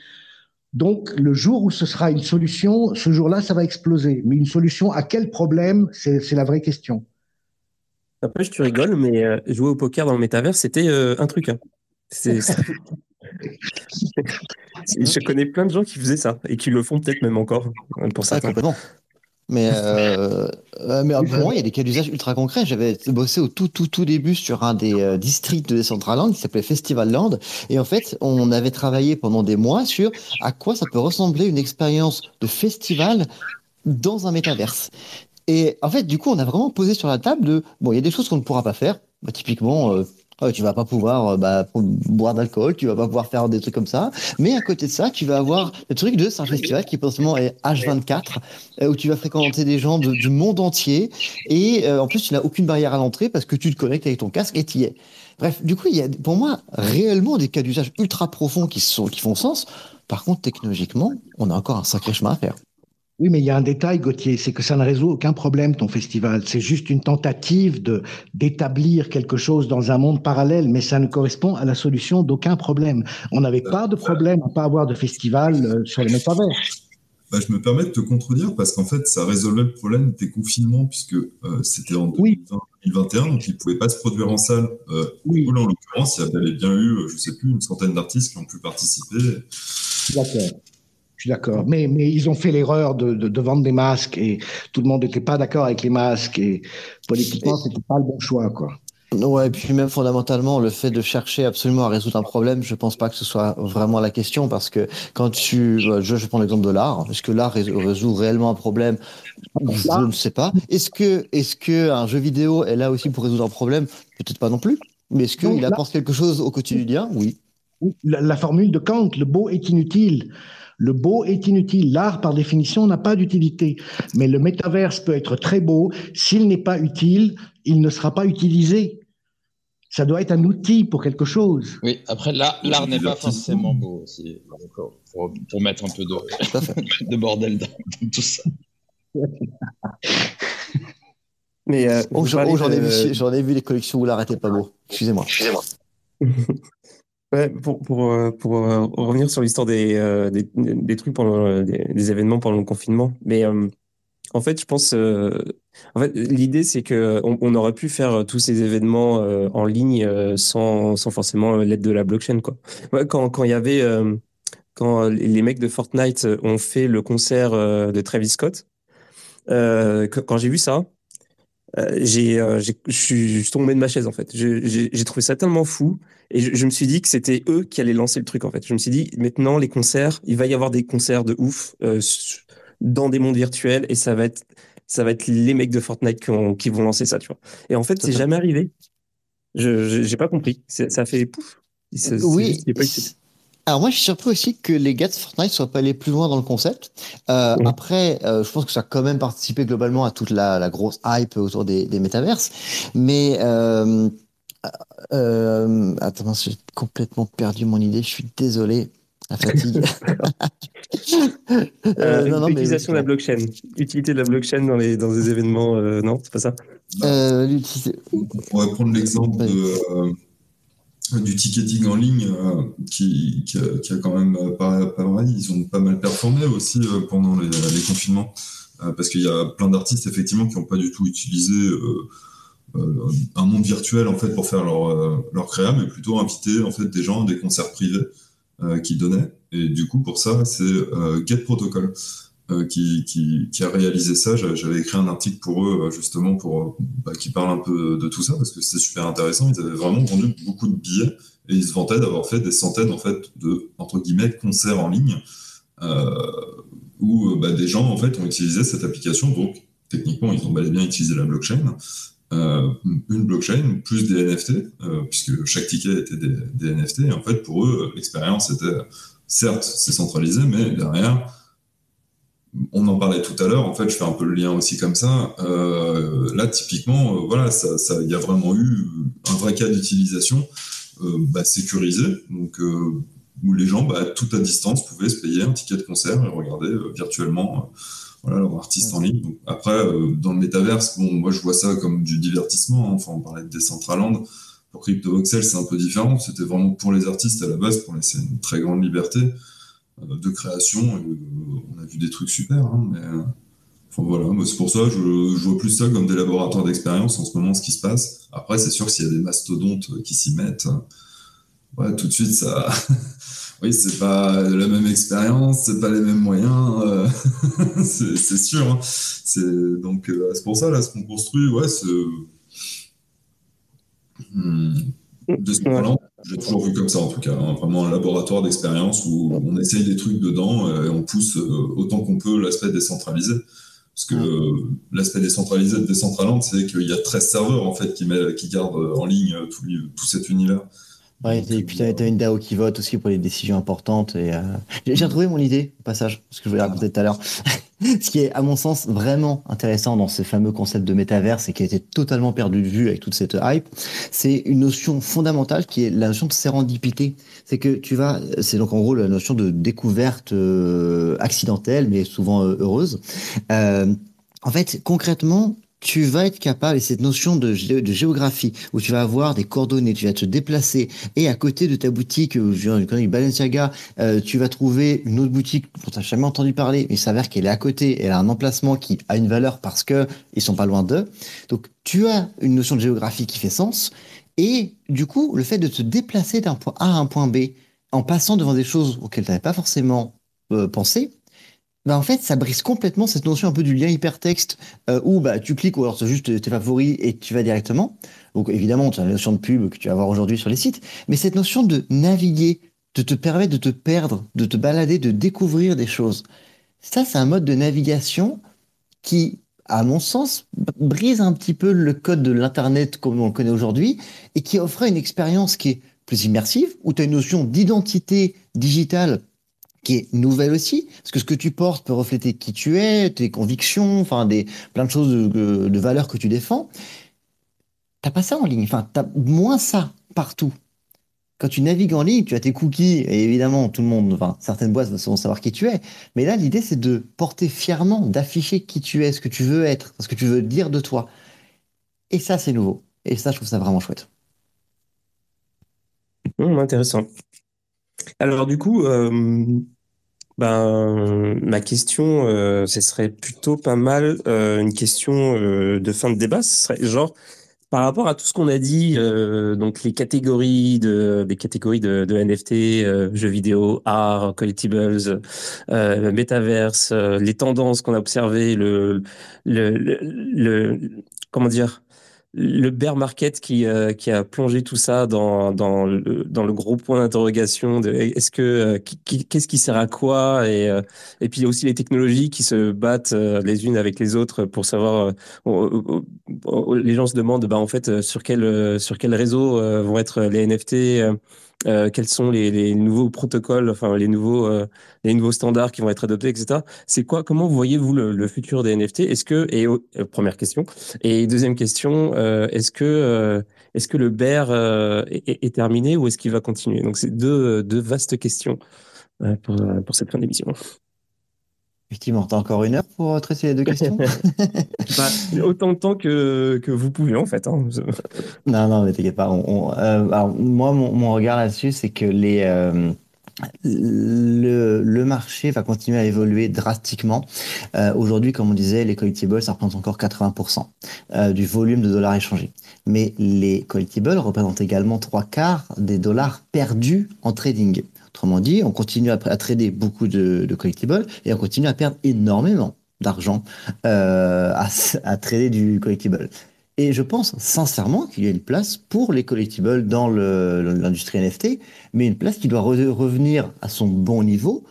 Donc, le jour où ce sera une solution, ce jour-là, ça va exploser. Mais une solution à quel problème C'est la vraie question. Après, je tu rigoles, mais euh, jouer au poker dans le métavers, c'était euh, un truc. Hein. je connais plein de gens qui faisaient ça et qui le font peut-être même encore pour ça. Ah, complètement. Mais, euh, euh, mais pour moi, il y a des cas d'usage ultra concrets. J'avais bossé au tout, tout, tout début sur un des euh, districts de Decentraland qui s'appelait Festival Land. Et en fait, on avait travaillé pendant des mois sur à quoi ça peut ressembler une expérience de festival dans un métaverse. Et en fait, du coup, on a vraiment posé sur la table de, bon, il y a des choses qu'on ne pourra pas faire. Bah, typiquement, euh, tu vas pas pouvoir euh, bah, boire d'alcool, tu vas pas pouvoir faire des trucs comme ça. Mais à côté de ça, tu vas avoir le truc de c'est un festival qui potentiellement est H24 euh, où tu vas fréquenter des gens de, du monde entier et euh, en plus tu n'as aucune barrière à l'entrée parce que tu te connectes avec ton casque et tu y es. Bref, du coup, il y a pour moi réellement des cas d'usage ultra profonds qui sont qui font sens. Par contre, technologiquement, on a encore un sacré chemin à faire. Oui, mais il y a un détail, Gauthier, c'est que ça ne résout aucun problème, ton festival. C'est juste une tentative de d'établir quelque chose dans un monde parallèle, mais ça ne correspond à la solution d'aucun problème. On n'avait pas de problème à pas avoir de festival euh, sur le métavers. Bah, je me permets de te contredire parce qu'en fait, ça résolvait le problème des confinements puisque euh, c'était en 2021, donc ils ne pouvaient pas se produire en salle. Euh, oui. En l'occurrence, il y avait bien eu, je ne sais plus, une centaine d'artistes qui ont pu participer. D'accord suis d'accord. Mais, mais ils ont fait l'erreur de, de, de, vendre des masques et tout le monde n'était pas d'accord avec les masques et politiquement, c'était pas le bon choix, quoi. Ouais, et puis même fondamentalement, le fait de chercher absolument à résoudre un problème, je pense pas que ce soit vraiment la question parce que quand tu, je, je prends l'exemple de l'art, est-ce que l'art résout réellement un problème? Je ne sais pas. Est-ce que, est-ce que un jeu vidéo est là aussi pour résoudre un problème? Peut-être pas non plus. Mais est-ce qu'il apporte quelque chose au quotidien? Oui. La, la, formule de Kant, le beau est inutile. Le beau est inutile. L'art, par définition, n'a pas d'utilité. Mais le métaverse peut être très beau. S'il n'est pas utile, il ne sera pas utilisé ça doit être un outil pour quelque chose. Oui, après, l'art n'est pas forcément beau aussi, pour, pour, mettre un peu de, de bordel dans, tout ça. Mais euh, oh, j'en ai, vu, ai vu les collections où l'art n'était pas beau. Excusez-moi. Excusez-moi. pour, pour, euh, pour euh, revenir sur l'histoire des, des, des, trucs des, événements pendant le confinement, mais en fait, je pense. Euh, en fait, l'idée, c'est que on, aurait pu faire tous ces événements euh, en ligne euh, sans, sans forcément l'aide de la blockchain, quoi. quand quand il y avait quand les mecs de Fortnite ont fait le concert de Travis Scott, quand j'ai vu ça, j'ai je suis tombé de ma chaise en fait. J'ai trouvé ça tellement fou et je, je me suis dit que c'était eux qui allaient lancer le truc en fait. Je me suis dit maintenant les concerts, il va y avoir des concerts de ouf dans des mondes virtuels et ça va être ça va être les mecs de Fortnite qui, vont lancer ça, tu vois. Et en fait, c'est jamais arrivé. Je j'ai pas compris. Ça fait pouf. oui. Alors moi, je suis surpris aussi que les gars de Fortnite soient pas allés plus loin dans le concept. Euh, Après, euh, je pense que ça a quand même participé globalement à toute la, la grosse hype autour des, des métaverses. Mais euh, euh, attends, j'ai complètement perdu mon idée. Je suis désolé. La fatigue. euh, non, non, L'utilisation de la blockchain. Utilité de la blockchain dans, les, dans des événements, euh, non, c'est pas ça? Euh, On va prendre l'exemple euh, du ticketing en ligne euh, qui, a, quand même pas, pas mal, ils ont pas mal performé aussi pendant les, confinements. parce qu'il y a plein d'artistes effectivement qui n'ont pas du tout utilisé un monde virtuel en fait pour faire leur, leur créa, mais plutôt inviter en fait des gens des concerts privés euh, qui donnait. Et du coup, pour ça, c'est euh, Get Protocol euh, qui, qui, a réalisé ça. J'avais écrit un article pour eux, justement, pour bah, qui parle un peu de tout ça, parce que c'était super intéressant. Ils avaient vraiment vendu beaucoup de billets et ils se vantaient d'avoir fait des centaines, en fait, de, entre guillemets, concerts en ligne, où bah, des gens, en fait, ont utilisé cette application. Donc, techniquement, ils ont bel et bien utilisé la blockchain. Euh, une blockchain plus des NFT, euh, puisque chaque ticket était des, NFT. Et en fait, pour eux, l'expérience était certes c'est centralisé, mais derrière, on en parlait tout à l'heure. En fait, je fais un peu le lien aussi comme ça. Euh, là, typiquement, voilà, ça, ça, il y a vraiment eu un vrai cas d'utilisation bah, sécurisé, donc où les gens, bah, tout à distance, pouvaient se payer un ticket de concert et regarder virtuellement voilà, leur artiste en ligne. après, euh, dans le métaverse, bon, moi je vois ça comme du divertissement. Hein. Enfin, on parlait de Decentraland. Pour CryptoVoxel, c'est un peu différent. C'était vraiment pour les artistes à la base, pour laisser une très grande liberté euh, de création. Euh, on a vu des trucs super, hein, mais enfin voilà, c'est pour ça, je, je, vois plus ça comme des laboratoires d'expérience en ce moment, ce qui se passe. Après, c'est sûr que s'il y a des mastodontes qui s'y mettent, ouais, tout de suite, ça, oui, c'est pas la même expérience, c'est pas les mêmes moyens, euh, c'est sûr. Hein. C'est donc euh, c'est pour ça là ce qu'on construit, ouais, c'est hmm, j'ai toujours vu comme ça en tout cas, hein. vraiment un laboratoire d'expérience où on essaye des trucs dedans et on pousse euh, autant qu'on peut l'aspect décentralisé. Parce que l'aspect décentralisé de Decentraland, c'est qu'il y a 13 serveurs en fait qui, met, qui gardent en ligne tout, tout cet univers. Ouais, et puis tu as, une DAO qui vote aussi pour les décisions importantes. Et euh, J'ai retrouvé mon idée, au passage, ce que je voulais raconter tout à l'heure. Ce qui est, à mon sens, vraiment intéressant dans ce fameux concept de métaverse et qui a été totalement perdu de vue avec toute cette hype, c'est une notion fondamentale qui est la notion de sérendipité. C'est que tu vas, c'est donc en gros la notion de découverte euh, accidentelle, mais souvent euh, heureuse. en fait, concrètement, tu vas être capable, et cette notion de, géographie, où tu vas avoir des coordonnées, tu vas te déplacer, et à côté de ta boutique, euh, je connais Balenciaga, euh, tu vas trouver une autre boutique dont tu n'as jamais entendu parler, mais il s'avère qu'elle est à côté, elle a un emplacement qui a une valeur parce que ils sont pas loin d'eux. Donc, tu as une notion de géographie qui fait sens, et du coup, le fait de te déplacer d'un point A à un point B, en passant devant des choses auxquelles tu n'avais pas forcément euh, pensé, bah en fait, ça brise complètement cette notion un peu du lien hypertexte euh, où bah, tu cliques ou alors c'est juste tes favoris et tu vas directement. Donc évidemment, tu as la notion de pub que tu vas voir aujourd'hui sur les sites, mais cette notion de naviguer, de te permettre de te perdre, de te balader, de découvrir des choses. Ça, c'est un mode de navigation qui, à mon sens, brise un petit peu le code de l'Internet comme on le connaît aujourd'hui et qui offre une expérience qui est plus immersive, où tu as une notion d'identité digitale qui est nouvelle aussi, parce que ce que tu portes peut refléter qui tu es, tes convictions, enfin des plein de choses de, valeurs que tu défends. T'as pas ça en ligne, enfin t'as moins ça partout. Quand tu navigues en ligne, tu as tes cookies, et évidemment tout le monde, enfin certaines boîtes vont savoir qui tu es, mais là l'idée c'est de porter fièrement, d'afficher qui tu es, ce que tu veux être, ce que tu veux dire de toi. Et ça c'est nouveau, et ça je trouve ça vraiment chouette. Hum, intéressant. Alors du coup, euh, ben, ma question, euh, ce serait plutôt pas mal euh, une question de fin de débat. Ce serait genre par rapport à tout ce qu'on a dit, donc les catégories de des catégories de, NFT, jeux vidéo, art, collectibles, metaverse, les tendances qu'on a observées, le, le, le comment dire le bear market qui, euh, qui a plongé tout ça dans, dans, le, dans le gros point d'interrogation de est-ce que euh, qu'est-ce qui sert à quoi et, euh, et puis aussi les technologies qui se battent les unes avec les autres pour savoir les gens se demandent bah en fait sur quel sur quel réseau vont être les NFT euh, quels sont les, les, nouveaux protocoles, enfin les nouveaux, euh, les nouveaux standards qui vont être adoptés, etc. C'est quoi Comment voyez-vous le, le, futur des NFT Est-ce que et euh, première question et deuxième question, est-ce que est-ce que le bear est, est, terminé ou est-ce qu'il va continuer? Donc c'est deux, deux vastes questions pour, pour cette fin d'émission. Effectivement, tu as encore une heure pour traiter les deux questions bah, Autant de temps que, que vous pouvez, en fait. Hein. Non, non, mais t'inquiète pas. Euh, alors, moi, mon, mon regard là-dessus, c'est que les, euh, le, le, marché va continuer à évoluer drastiquement. Euh, Aujourd'hui, comme on disait, les collectibles, ça représente encore 80% euh, du volume de dollars échangés. Mais les collectibles représentent également trois quarts des dollars perdus en trading. Autrement dit, on continue à, trader beaucoup de, collectibles et on continue à perdre énormément d'argent euh, à, trader du collectible. Et je pense sincèrement qu'il y a une place pour les collectibles dans l'industrie NFT, mais une place qui doit revenir à son bon niveau.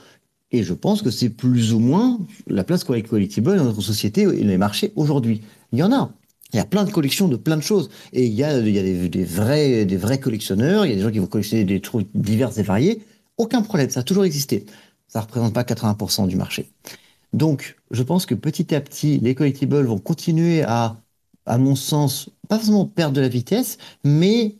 Et je pense que c'est plus ou moins la place qu'ont les collectibles dans notre société et les marchés aujourd'hui. Il y en a. Il y a plein de collections de plein de choses. Et il y a, des vrais collectionneurs, il y a des gens qui vont collectionner des trucs divers et variés. Aucun problème, ça a toujours existé. Ça ne représente pas 80% du marché. Donc, je pense que petit à petit, les collectibles vont continuer à, à mon sens, pas forcément perdre de la vitesse, mais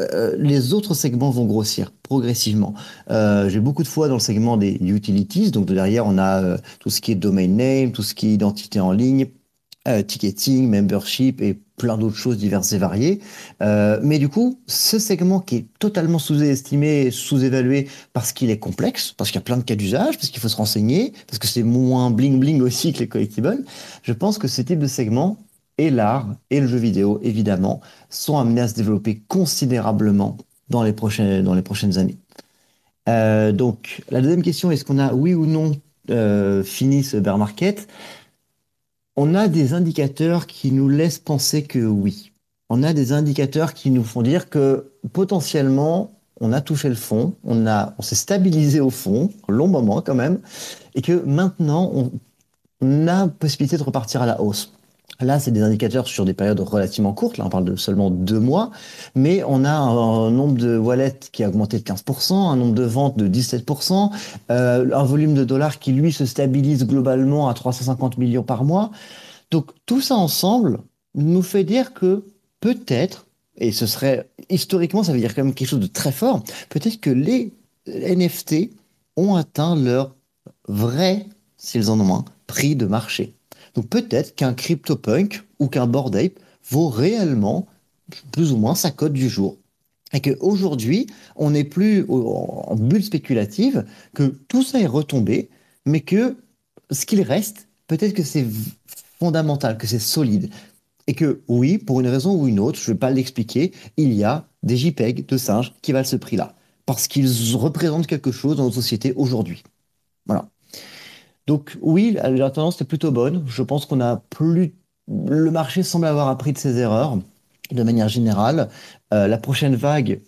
euh, les autres segments vont grossir progressivement. Euh, J'ai beaucoup de fois dans le segment des utilities, donc derrière on a euh, tout ce qui est domain name, tout ce qui est identité en ligne, ticketing, membership et plein d'autres choses diverses et variées. Euh, mais du coup, ce segment qui est totalement sous-estimé, sous-évalué parce qu'il est complexe, parce qu'il y a plein de cas d'usage, parce qu'il faut se renseigner, parce que c'est moins bling-bling aussi que les collectibles, je pense que ce type de segment et l'art et le jeu vidéo, évidemment, sont amenés à se développer considérablement dans les prochaines, dans les prochaines années. Euh, donc, la deuxième question, est-ce qu'on a, oui ou non, euh, fini ce bear market? On a des indicateurs qui nous laissent penser que oui. On a des indicateurs qui nous font dire que potentiellement, on a touché le fond, on, s'est stabilisé au fond, un long moment quand même, et que maintenant, on a possibilité de repartir à la hausse. Là, c'est des indicateurs sur des périodes relativement courtes. Là, on parle de seulement deux mois. Mais on a un, nombre de wallets qui a augmenté de 15%, un nombre de ventes de 17%, euh, un volume de dollars qui, lui, se stabilise globalement à 350 millions par mois. Donc, tout ça ensemble nous fait dire que peut-être, et ce serait, historiquement, ça veut dire quand même quelque chose de très fort, peut-être que les NFT ont atteint leur vrai, s'ils en ont un, prix de marché. Peut-être qu'un CryptoPunk ou qu'un Bored Ape vaut réellement plus ou moins sa cote du jour. Et qu'aujourd'hui, on n'est plus en bulle spéculative, que tout ça est retombé, mais que ce qu'il reste, peut-être que c'est fondamental, que c'est solide. Et que oui, pour une raison ou une autre, je ne vais pas l'expliquer, il y a des JPEG de singes qui valent ce prix-là. Parce qu'ils représentent quelque chose dans notre société aujourd'hui. Voilà. Donc oui, la tendance est plutôt bonne. Je pense qu'on a plus... Le marché semble avoir appris de ses erreurs de manière générale. Euh, la prochaine vague,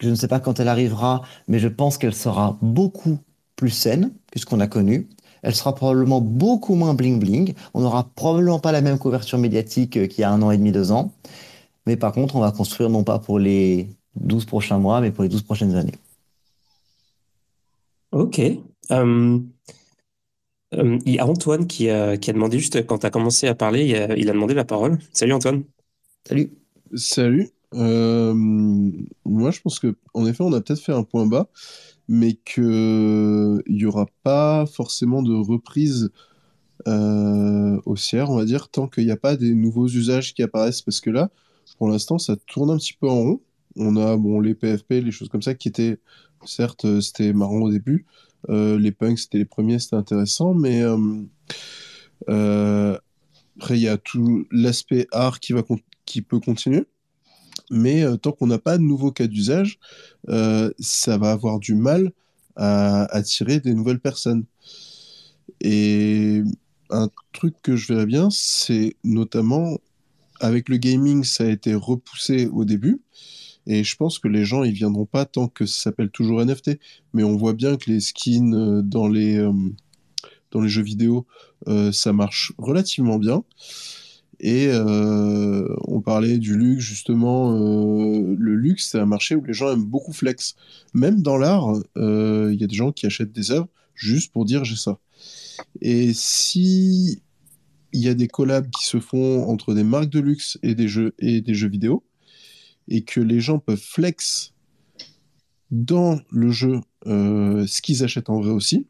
je ne sais pas quand elle arrivera, mais je pense qu'elle sera beaucoup plus saine que ce qu'on a connu. Elle sera probablement beaucoup moins bling-bling. On n'aura probablement pas la même couverture médiatique euh, qu'il y a un an et demi, deux ans. Mais par contre, on va construire non pas pour les 12 prochains mois, mais pour les 12 prochaines années. Ok. Euh, euh, il y a Antoine qui a, qui a demandé juste quand tu as commencé à parler, il a, demandé la parole. Salut Antoine. Salut. Salut. Euh, moi, je pense que en effet, on a peut-être fait un point bas, mais qu'il n'y aura pas forcément de reprise haussière, on va dire, tant qu'il n'y a pas des nouveaux usages qui apparaissent, parce que là, pour l'instant, ça tourne un petit peu en rond. On a bon, les PFP, les choses comme ça qui étaient, certes, euh, c'était marrant au début. Euh, les punks, c'était les premiers, c'était intéressant, mais euh, après, il y a tout l'aspect art qui peut continuer. Mais tant qu'on n'a pas de nouveaux cas d'usage, ça va avoir du mal à attirer des nouvelles personnes. Et un truc que je verrais bien, c'est notamment avec le gaming, ça a été repoussé au début. Et je pense que les gens, ils viendront pas tant que ça s'appelle toujours NFT. Mais on voit bien que les skins euh, dans les, euh, dans les jeux vidéo, euh, ça marche relativement bien. Et on parlait du luxe, justement. le luxe, c'est un marché où les gens aiment beaucoup flex. Même dans l'art, il y a des gens qui achètent des œuvres juste pour dire j'ai ça. Et si il y a des collabs qui se font entre des marques de luxe et des jeux, et des jeux vidéo, et que les gens peuvent flex dans le jeu euh, ce qu'ils achètent en vrai aussi,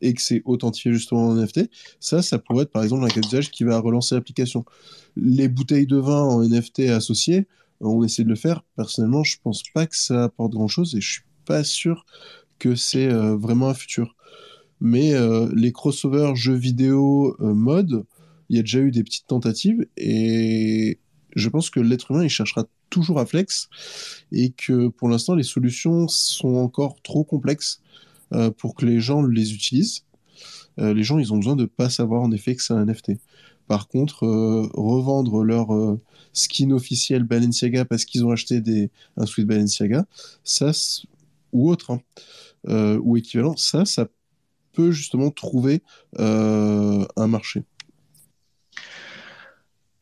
et que c'est authentifié justement en NFT, ça, ça pourrait être par exemple un cas d'usage qui va relancer l'application. Les bouteilles de vin en NFT associées, on essaie de le faire. Personnellement, je pense pas que ça apporte grand chose et je suis pas sûr que c'est euh, vraiment un futur. Mais euh, les crossovers jeux vidéo mode, il y a déjà eu des petites tentatives et je pense que l'être humain, il cherchera toujours à flex et que pour l'instant, les solutions sont encore trop complexes euh, pour que les gens les utilisent. Euh, les gens, ils ont besoin de pas savoir en effet que c'est un NFT. Par contre, euh, revendre leur skin officiel Balenciaga parce qu'ils ont acheté des, un sweat Balenciaga, ça, ou autre, hein, ou équivalent, ça, ça peut justement trouver un marché.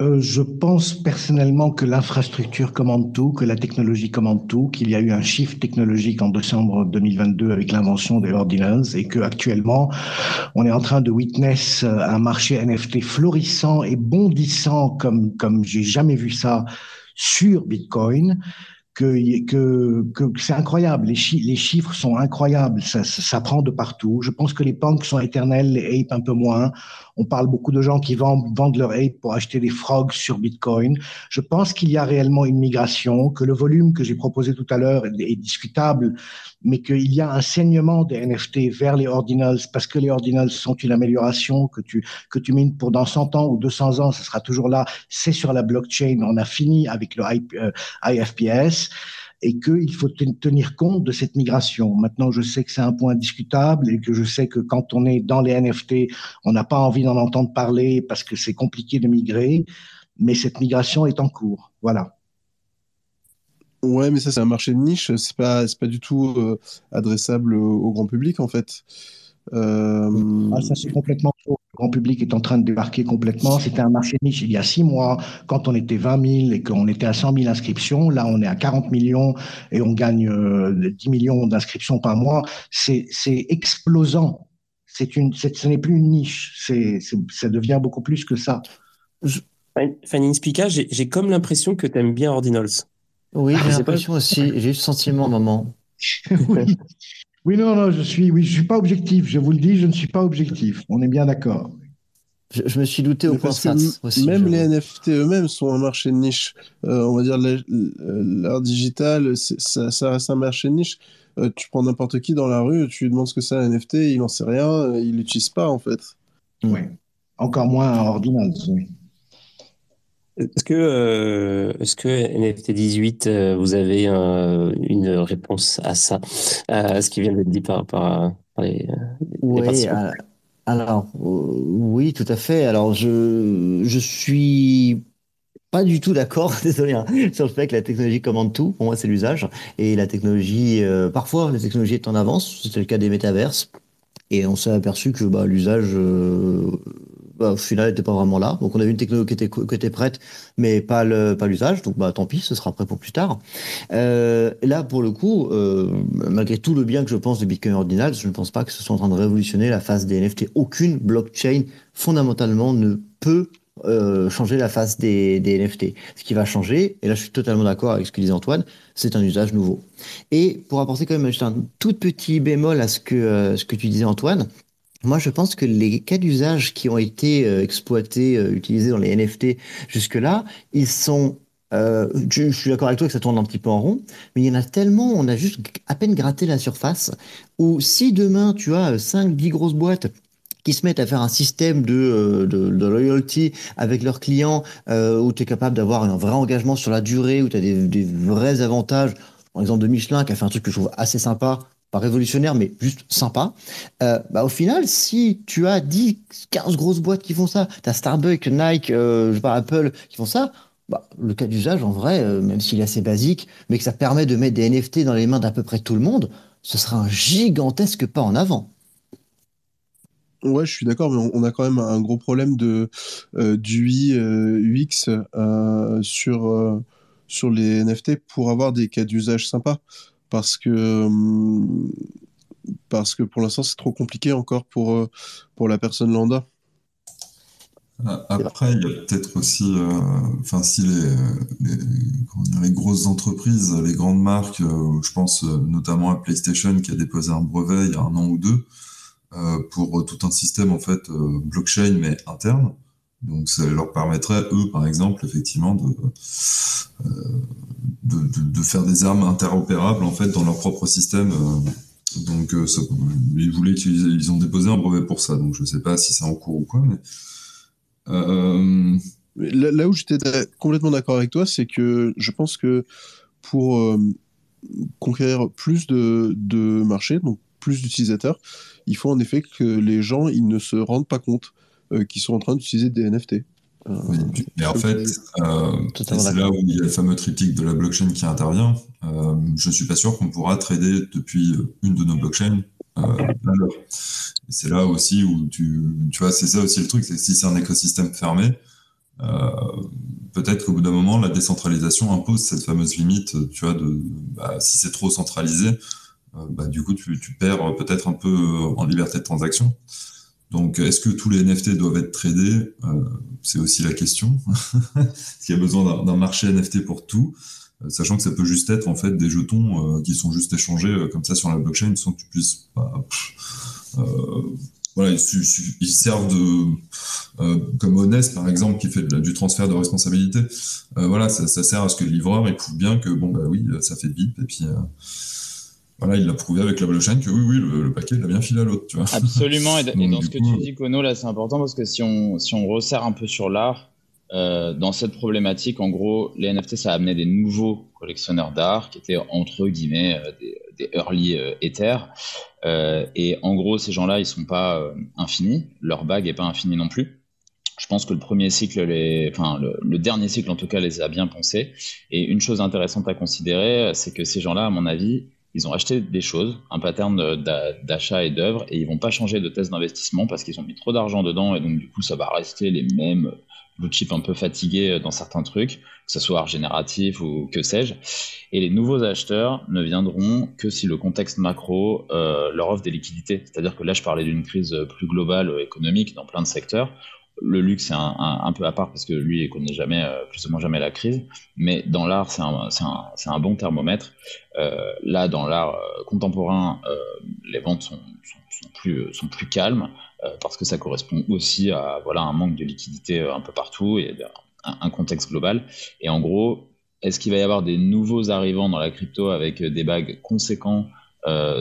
Euh, je pense personnellement que l'infrastructure commande tout, que la technologie commande tout, qu'il y a eu un shift technologique en décembre 2022 avec l'invention des ordinals et que actuellement on est en train de witness euh, un marché NFT florissant et bondissant comme comme j'ai jamais vu ça sur Bitcoin que, que, que c'est incroyable. Les, les, chiffres sont incroyables. Ça, ça, prend de partout. Je pense que les punks sont éternels, les apes un peu moins. On parle beaucoup de gens qui vendent, vendent leur ape pour acheter des frogs sur Bitcoin. Je pense qu'il y a réellement une migration, que le volume que j'ai proposé tout à l'heure est, discutable, mais qu'il y a un saignement des NFT vers les ordinals parce que les ordinals sont une amélioration que tu, que tu mines pour dans 100 ans ou 200 ans, ce sera toujours là. C'est sur la blockchain. On a fini avec le IFPS et qu'il faut tenir compte de cette migration. Maintenant, je sais que c'est un point discutable et que je sais que quand on est dans les NFT, on n'a pas envie d'en entendre parler parce que c'est compliqué de migrer, mais cette migration est en cours. Voilà. Ouais, mais ça, c'est un marché de niche. C'est pas, pas du tout euh, adressable au, grand public, en fait. Euh... Ah, ça, c'est complètement faux. Le grand public est en train de débarquer complètement. C'était un marché de niche il y a six mois, quand on était 20 000 et qu'on était à 100 000 inscriptions. Là, on est à 40 millions et on gagne 10 euh, millions d'inscriptions par mois. C'est explosant. C'est une, ce n'est plus une niche. C'est, ça devient beaucoup plus que ça. Fanny Spica, j'ai comme l'impression que tu aimes bien Ordinals. Oui, j'ai l'impression aussi. J'ai eu ce sentiment, maman. oui. Oui, non, non, je suis, oui, je suis pas objectif. Je vous le dis, je ne suis pas objectif. On est bien d'accord. Je, me suis douté au point aussi. Même les NFT eux-mêmes sont un marché de niche. Euh, on va dire l'art digital, ça, ça, reste un marché de niche. Euh, tu prends n'importe qui dans la rue, tu lui demandes ce que c'est un NFT, il n'en sait rien, il l'utilise pas en fait. Oui, encore moins un ordinal. Oui. Est-ce que, euh, est-ce que NFT 18, euh, vous avez une réponse à ça, à ce qui vient d'être dit par, par, les, Oui, Alors, oui, tout à fait. Alors, je, je suis pas du tout d'accord, désolé, hein, sur le fait que la technologie commande tout. Pour moi, c'est l'usage. Et la technologie, parfois, la technologie est en avance. C'était le cas des métaverses. Et on s'est aperçu que bah, l'usage, euh, bah, au final, n'était pas vraiment là. Donc, on avait une technologie qui était, qui était prête, mais pas le, pas l'usage. Donc, bah, tant pis, ce sera prêt pour plus tard. Euh, là, pour le coup, euh, malgré tout le bien que je pense de Bitcoin Ordinal, je ne pense pas que ce soit en train de révolutionner la phase des NFT. Aucune blockchain, fondamentalement, ne peut euh, changer la face des, des, NFT. Ce qui va changer, et là je suis totalement d'accord avec ce que disait Antoine, c'est un usage nouveau. Et pour apporter quand même juste un tout petit bémol à ce que, euh, ce que tu disais Antoine, moi je pense que les cas d'usage qui ont été euh, exploités, utilisés dans les NFT jusque-là, ils sont je, suis d'accord avec toi que ça tourne un petit peu en rond, mais il y en a tellement, on a juste à peine gratté la surface, où si demain tu as 5-10 grosses boîtes qui se mettent à faire un système de, euh, de, loyalty avec leurs clients euh, où tu es capable d'avoir un vrai engagement sur la durée, où tu as des, des, vrais avantages. Par exemple, de Michelin qui a fait un truc que je trouve assez sympa, révolutionnaire, mais juste sympa. Euh, bah, au final, si tu as 10, 15 grosses boîtes qui font ça, tu as Starbucks, Nike, euh, je sais pas, Apple qui font ça, bah, le cas d'usage, en vrai, euh, même s'il est assez basique, mais que ça permet de mettre des NFT dans les mains d'à peu près tout le monde, ce sera un gigantesque pas en avant. Ouais, je suis d'accord, mais on, a quand même un gros problème de euh, d'UI, UX sur, sur les NFT pour avoir des cas d'usage sympas. Parce que, parce que pour l'instant, c'est trop compliqué encore pour, pour la personne lambda. Après, il y a peut-être aussi, enfin, si les, les, grosses entreprises, les grandes marques, je pense notamment à PlayStation qui a déposé un brevet il y a un an ou deux, euh, pour tout un système en fait euh, blockchain mais interne. Donc ça leur permettrait, eux, par exemple, effectivement, de, euh, de, de, faire des armes interopérables en fait dans leur propre système. donc ça, ils voulaient ils ont déposé un brevet pour ça. Donc je sais pas si c'est en cours ou quoi, euh... là, là, où j'étais complètement d'accord avec toi, c'est que je pense que pour euh, conquérir plus de, de marchés, donc plus d'utilisateurs, il faut en effet que les gens ils ne se rendent pas compte euh, qu'ils sont en train d'utiliser des NFT. Euh, oui, mais en fait, euh, c'est là où il y a le fameux triptyque de la blockchain qui intervient. Euh, je suis pas sûr qu'on pourra trader depuis une de nos blockchains euh, c'est là aussi où tu, tu vois, c'est ça aussi le truc, c'est que si c'est un écosystème fermé, euh, peut-être qu'au bout d'un moment, la décentralisation impose cette fameuse limite, tu vois, de bah, si c'est trop centralisé, euh, bah, du coup, tu, tu perds peut-être un peu en liberté de transaction. Donc, est-ce que tous les NFT doivent être tradés? Euh, C'est aussi la question. Est-ce qu'il y a besoin d'un marché NFT pour tout euh, Sachant que ça peut juste être en fait des jetons euh, qui sont juste échangés comme ça sur la blockchain sans que tu puisses. Bah, voilà, ils, servent de comme Honest par exemple qui fait du transfert de responsabilité. voilà, ça, ça, sert à ce que le livreur il prouve bien que bon bah oui, ça fait bip et puis voilà, il l'a prouvé avec la blockchain que oui, oui, le, paquet, il a bien filé à l'autre, tu vois. Absolument. Et, dans ce que tu dis, Kono, là, c'est important parce que si on, si on resserre un peu sur l'art, euh, dans cette problématique, en gros, les NFT, ça a amené des nouveaux collectionneurs d'art qui étaient, entre guillemets, euh, des, des, early euh, Ether. Euh, et en gros, ces gens-là, ils sont pas infinis. Leur bague est pas infinie non plus. Je pense que le premier cycle, les, enfin le, le, dernier cycle en tout cas, les a bien pensés. Et une chose intéressante à considérer, c'est que ces gens-là, à mon avis, ils ont acheté des choses, un pattern d'achat et d'œuvre, et ils vont pas changer de thèse d'investissement parce qu'ils ont mis trop d'argent dedans, et donc du coup ça va rester les mêmes blue chip un peu fatigués dans certains trucs, que ce soit art génératif ou que sais-je. Et les nouveaux acheteurs ne viendront que si le contexte macro euh, leur offre des liquidités. C'est-à-dire que là, je parlais d'une crise plus globale économique dans plein de secteurs le luxe c'est un, un, un, peu à part parce que lui il connaît jamais euh, plus ou moins jamais la crise. Mais dans l'art c'est un, un, un, bon thermomètre. Euh, là dans l'art euh, contemporain les ventes sont, plus calmes parce que ça correspond aussi à voilà un manque de liquidité un peu partout et un, contexte global. Et en gros est-ce qu'il va y avoir des nouveaux arrivants dans la crypto avec des bagues conséquents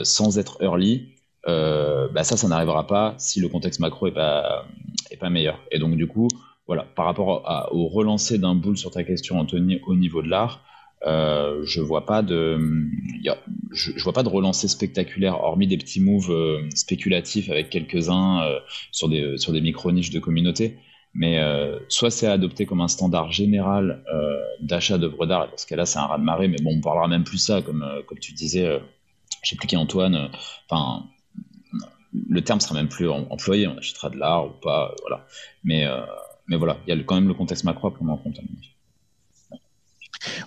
sans être early? Euh, bah ça, ça n'arrivera pas si le contexte macro est pas est pas meilleur. Et donc du coup, voilà, par rapport au relancer d'un boule sur ta question, Anthony, au niveau de l'art, Euh, je vois pas de, je, vois pas de relancée spectaculaire, hormis des petits moves euh, spéculatifs avec quelques-uns sur des sur des micro niches de communauté. Mais soit c'est adopté comme un standard général d'achat d'œuvres d'art, et dans ce cas-là c'est un raz de marée. Mais bon, on parlera même plus ça, comme comme tu disais, je sais plus qui Antoine. Enfin, le terme sera même plus employé. On achètera de l'art ou pas, voilà. Mais mais voilà, il y a quand même le contexte macro à prendre en compte.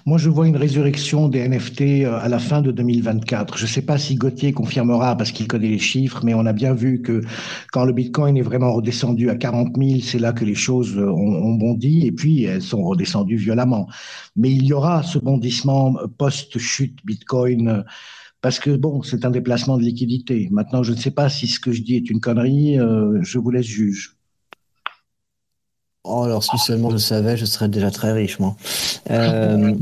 Moi, je vois une résurrection des NFT euh, à la fin de 2024. Je ne sais pas si Gauthier confirmera parce qu'il connaît les chiffres, mais on a bien vu que quand le Bitcoin est vraiment redescendu à 40 000, c'est là que les choses euh, ont, bondi et puis elles sont redescendues violemment. Mais il y aura ce bondissement post-chute Bitcoin euh, parce que bon, c'est un déplacement de liquidité. Maintenant, je ne sais pas si ce que je dis est une connerie. je vous laisse juge. Oh, alors si seulement je savais, je serais déjà très riche, moi. Euh,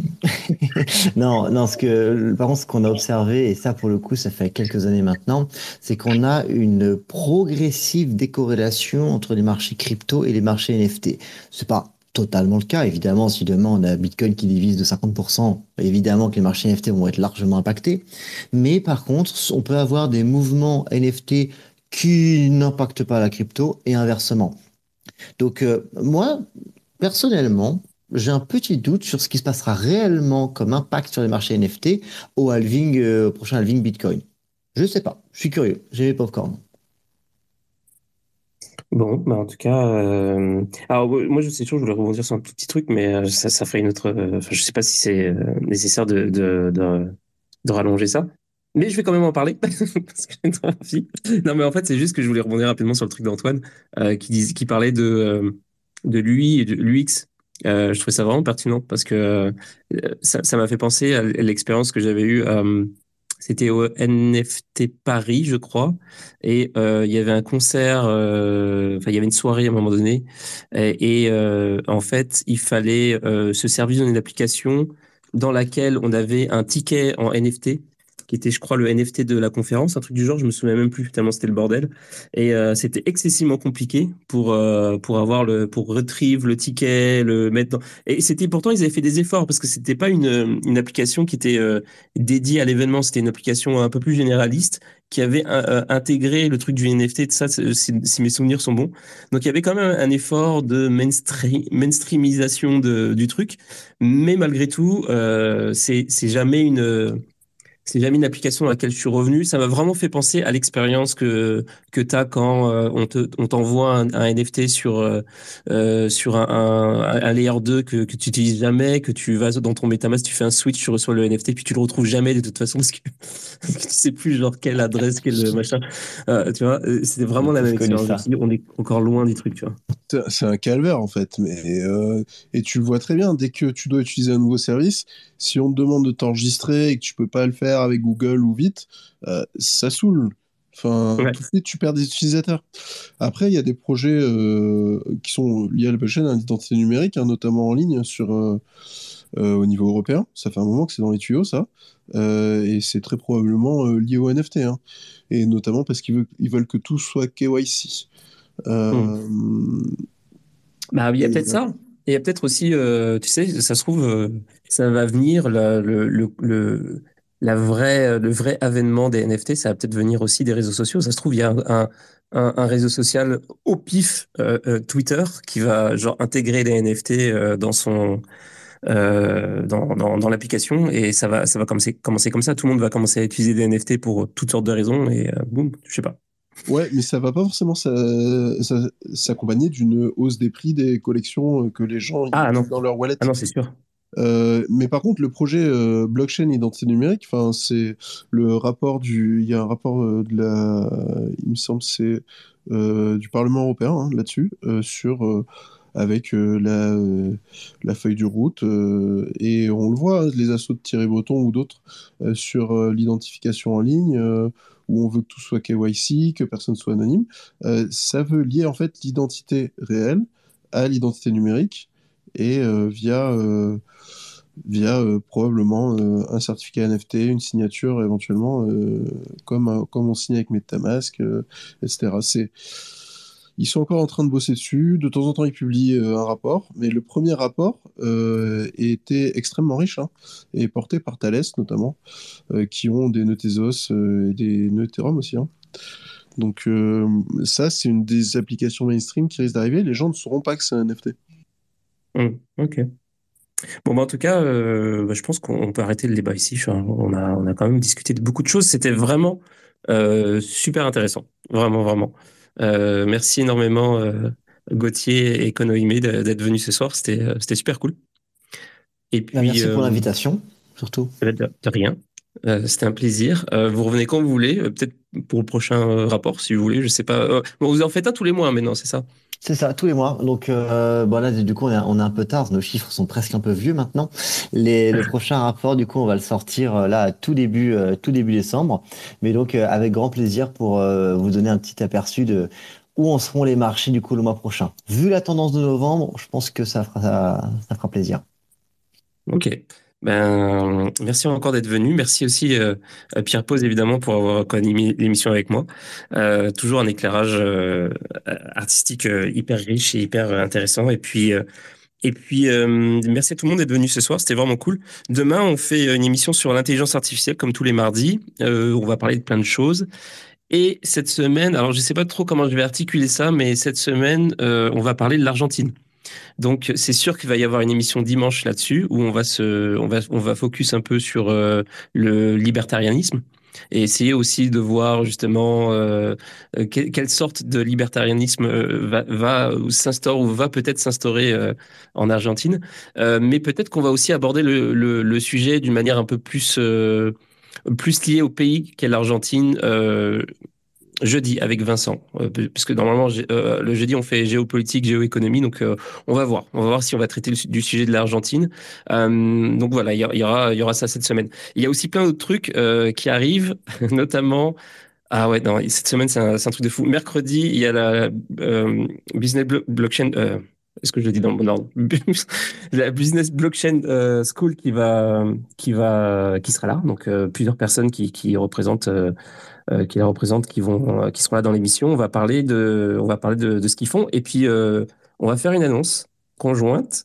non, non, ce que, par ce qu'on a observé, et ça pour le coup, ça fait quelques années maintenant, c'est qu'on a une progressive décorrélation entre les marchés crypto et les marchés NFT. C'est pas totalement le cas. Évidemment, si demain on a Bitcoin qui divise de 50%, évidemment que les marchés NFT vont être largement impactés. Mais par contre, on peut avoir des mouvements NFT qui n'impactent pas la crypto et inversement. Donc euh, moi, personnellement, j'ai un petit doute sur ce qui se passera réellement comme impact sur les marchés NFT au halving, euh, prochain halving Bitcoin. Je ne sais pas, je suis curieux, j'ai mes popcorn. Bon, bah en tout cas, euh, alors moi je sais toujours, je voulais rebondir sur un tout petit truc, mais ça, ça ferait une autre. Enfin, je sais pas si c'est nécessaire de, de, de, rallonger ça. Mais je vais quand même en parler parce que j'ai trop envie. Non, mais en fait, c'est juste que je voulais rebondir rapidement sur le truc d'Antoine euh, qui, qui parlait de, euh, de lui et de l'UX. Euh, je trouvais ça vraiment pertinent parce que ça m'a fait penser à l'expérience que j'avais eue. C'était au NFT Paris, je crois, et il y avait un concert, enfin il y avait une soirée à un moment donné, et, et en fait il fallait se servir d'une application dans laquelle on avait un ticket en NFT qui était, je crois, le NFT de la conférence, un truc du genre, je me souviens même plus, tellement c'était le bordel. Et euh, c'était excessivement compliqué pour, euh, pour avoir le, pour retrieve le ticket, le mettre dans... Et c'était, pourtant, ils avaient fait des efforts parce que c'était pas une, une application qui était euh, dédiée à l'événement, c'était une application un peu plus généraliste qui avait intégré le truc du NFT, ça, si, mes souvenirs sont bons. Donc il y avait quand même un effort de mainstream, mainstreamisation de, du truc, mais malgré tout, euh, c'est jamais une c'est jamais une application dans laquelle je suis revenu. Ça m'a vraiment fait penser à l'expérience que que tu as quand euh, on te on t'envoie un, NFT sur euh, euh sur un, un, un, layer 2 que que tu utilises jamais, que tu vas dans ton MetaMask, tu fais un switch, tu reçois le NFT puis tu le retrouves jamais de toute façon parce que, tu sais plus genre quelle adresse, quel machin. Euh, tu vois, c'était vraiment la même expérience. On est encore loin du truc, tu vois. C'est un calvaire en fait, mais et tu le vois très bien dès que tu dois utiliser un nouveau service, si on te demande de t'enregistrer et que tu peux pas le faire avec Google ou vite, euh, ça saoule. Enfin, tout de suite, tu perds des utilisateurs. Après, il y a des projets euh, qui sont liés à la blockchain, à l'identité numérique, hein, notamment en ligne sur, euh, au niveau européen. Ça fait un moment que c'est dans les tuyaux, ça. et c'est très probablement lié au NFT. Hein. Et notamment parce qu'ils veulent, ils veulent que tout soit KYC. Hmm. Bah, il y a peut-être ça. Et il y a peut-être aussi, tu sais, ça se trouve, ça va venir, le, le, le, la vraie, le vrai avènement des NFT, ça va peut-être venir aussi des réseaux sociaux. Ça se trouve, il y a un, un, un réseau social au pif, euh, euh, Twitter, qui va genre intégrer les NFT euh, dans son euh, dans, dans, dans l'application et ça va ça va commencer, commencer comme ça. Tout le monde va commencer à utiliser des NFT pour toutes sortes de raisons et boum, je sais pas. Ouais, mais ça va pas forcément s'accompagner d'une hausse des prix des collections que les gens ah, non. dans leur wallet. Ah non, c'est sûr. Euh, mais par contre, le projet euh, blockchain identité numérique, enfin, c'est le rapport du, il y a un rapport euh, de la, il me semble, c'est du Parlement européen hein, là-dessus, sur avec la, feuille de route et on le voit, hein, les assauts de Thierry Breton ou d'autres sur l'identification en ligne où on veut que tout soit KYC, que personne soit anonyme. ça veut lier en fait l'identité réelle à l'identité numérique et via via euh, probablement euh, un certificat NFT, une signature éventuellement, euh, comme, comme on signe avec MetaMask, etc. C'est Ils sont encore en train de bosser dessus. De temps en temps, ils publient un rapport. Mais le premier rapport était extrêmement riche hein, et porté par Thales notamment, qui ont des nœuds Tezos et des nœuds Ethereum aussi. Hein. Donc ça, c'est une des applications mainstream qui risque d'arriver. Les gens ne sauront pas que c'est un NFT. Mmh, ok. Bon, bah, en tout cas, euh, bah, je pense qu'on peut arrêter le débat ici. on, a, on a quand même discuté de beaucoup de choses. C'était vraiment euh, super intéressant. Vraiment, vraiment. Euh, merci énormément, Gauthier et Konohime, d'être venus ce soir. C'était super cool. Et bah, puis, merci pour l'invitation, surtout. De, de rien. C'était un plaisir. vous revenez quand vous voulez, peut-être pour le prochain rapport, si vous voulez. Je sais pas. vous en faites un tous les mois maintenant, c'est ça? C'est ça, tous les mois. Donc, euh, bon là, du coup, on est, on est un peu tard. Nos chiffres sont presque un peu vieux maintenant. Les, le prochain rapport, du coup, on va le sortir euh, là tout début, euh, tout début décembre. Mais donc, euh, avec grand plaisir pour vous donner un petit aperçu de où en seront les marchés du coup le mois prochain. Vu la tendance de novembre, je pense que ça fera, ça, ça fera plaisir. Ok. Ben, merci encore d'être venu. Merci aussi euh, à Pierre Pose, évidemment, pour avoir animé l'émission avec moi. Euh, toujours un éclairage euh, artistique hyper riche et hyper intéressant. Et puis, et puis merci à tout le monde d'être venu ce soir. C'était vraiment cool. Demain, on fait une émission sur l'intelligence artificielle, comme tous les mardis. on va parler de plein de choses. Et cette semaine, alors je ne sais pas trop comment je vais articuler ça, mais cette semaine, on va parler de l'Argentine. Donc c'est sûr qu'il va y avoir une émission dimanche là-dessus où on va se, on va, on va focus un peu sur euh, le libertarianisme et essayer aussi de voir justement euh, quelle, sorte de libertarianisme euh, va, va s'instaure ou va peut-être s'instaurer en Argentine. mais peut-être qu'on va aussi aborder le, le, sujet d'une manière un peu plus plus liée au pays qu'est l'Argentine jeudi avec Vincent, euh, parce que normalement euh, le jeudi on fait géopolitique, géoéconomie, donc euh, on va voir, on va voir si on va traiter du sujet de l'Argentine. donc voilà, il y, aura, il y aura ça cette semaine. Il y a aussi plein d'autres trucs qui arrivent, notamment. Ah ouais, non, cette semaine c'est un, truc de fou. Mercredi, il y a la business blockchain. Est-ce que je le dis dans bon ordre? La Business Blockchain School qui va, qui va, qui sera là. Donc plusieurs personnes qui, qui représentent euh, qui les représentent, qui vont, euh, qui seront là dans l'émission. On va parler de, on va parler de, de ce qu'ils font, et puis euh, on va faire une annonce conjointe.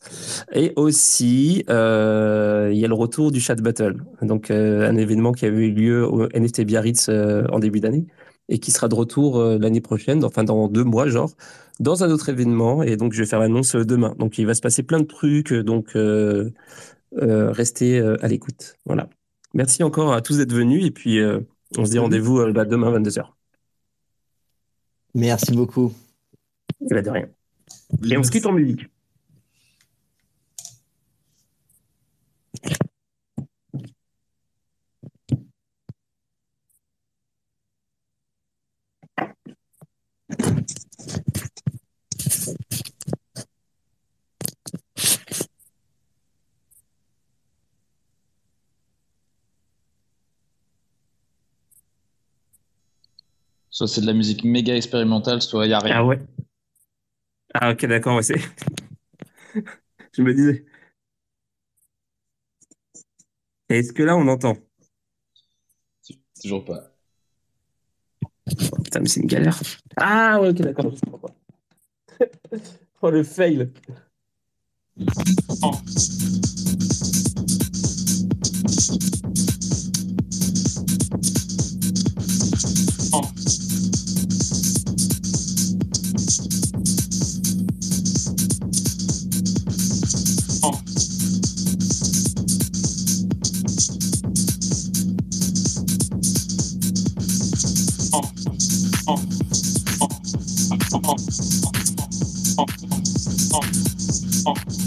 Et aussi, euh, il y a le retour du chat battle, donc euh, un événement qui avait eu lieu au NFT Biarritz euh, en début d'année et qui sera de retour l'année prochaine, enfin dans deux mois, genre, dans un autre événement. Et donc, je vais faire l'annonce demain. Donc, il va se passer plein de trucs. Donc, restez à l'écoute. Voilà. Merci encore à tous d'être venus. Et puis, on se dit rendez-vous euh, bah, demain 22h. Merci beaucoup. Et de rien. Et on se quitte en musique. Soit c'est de la musique méga expérimentale, soit il n'y a rien. Ah ouais. Ah ok, d'accord, ouais, c'est. Je me disais. Est-ce que là on entend? Toujours pas. Oh, putain, mais c'est une galère. Ah ouais, ok, d'accord. oh le fail. Oh. Oh.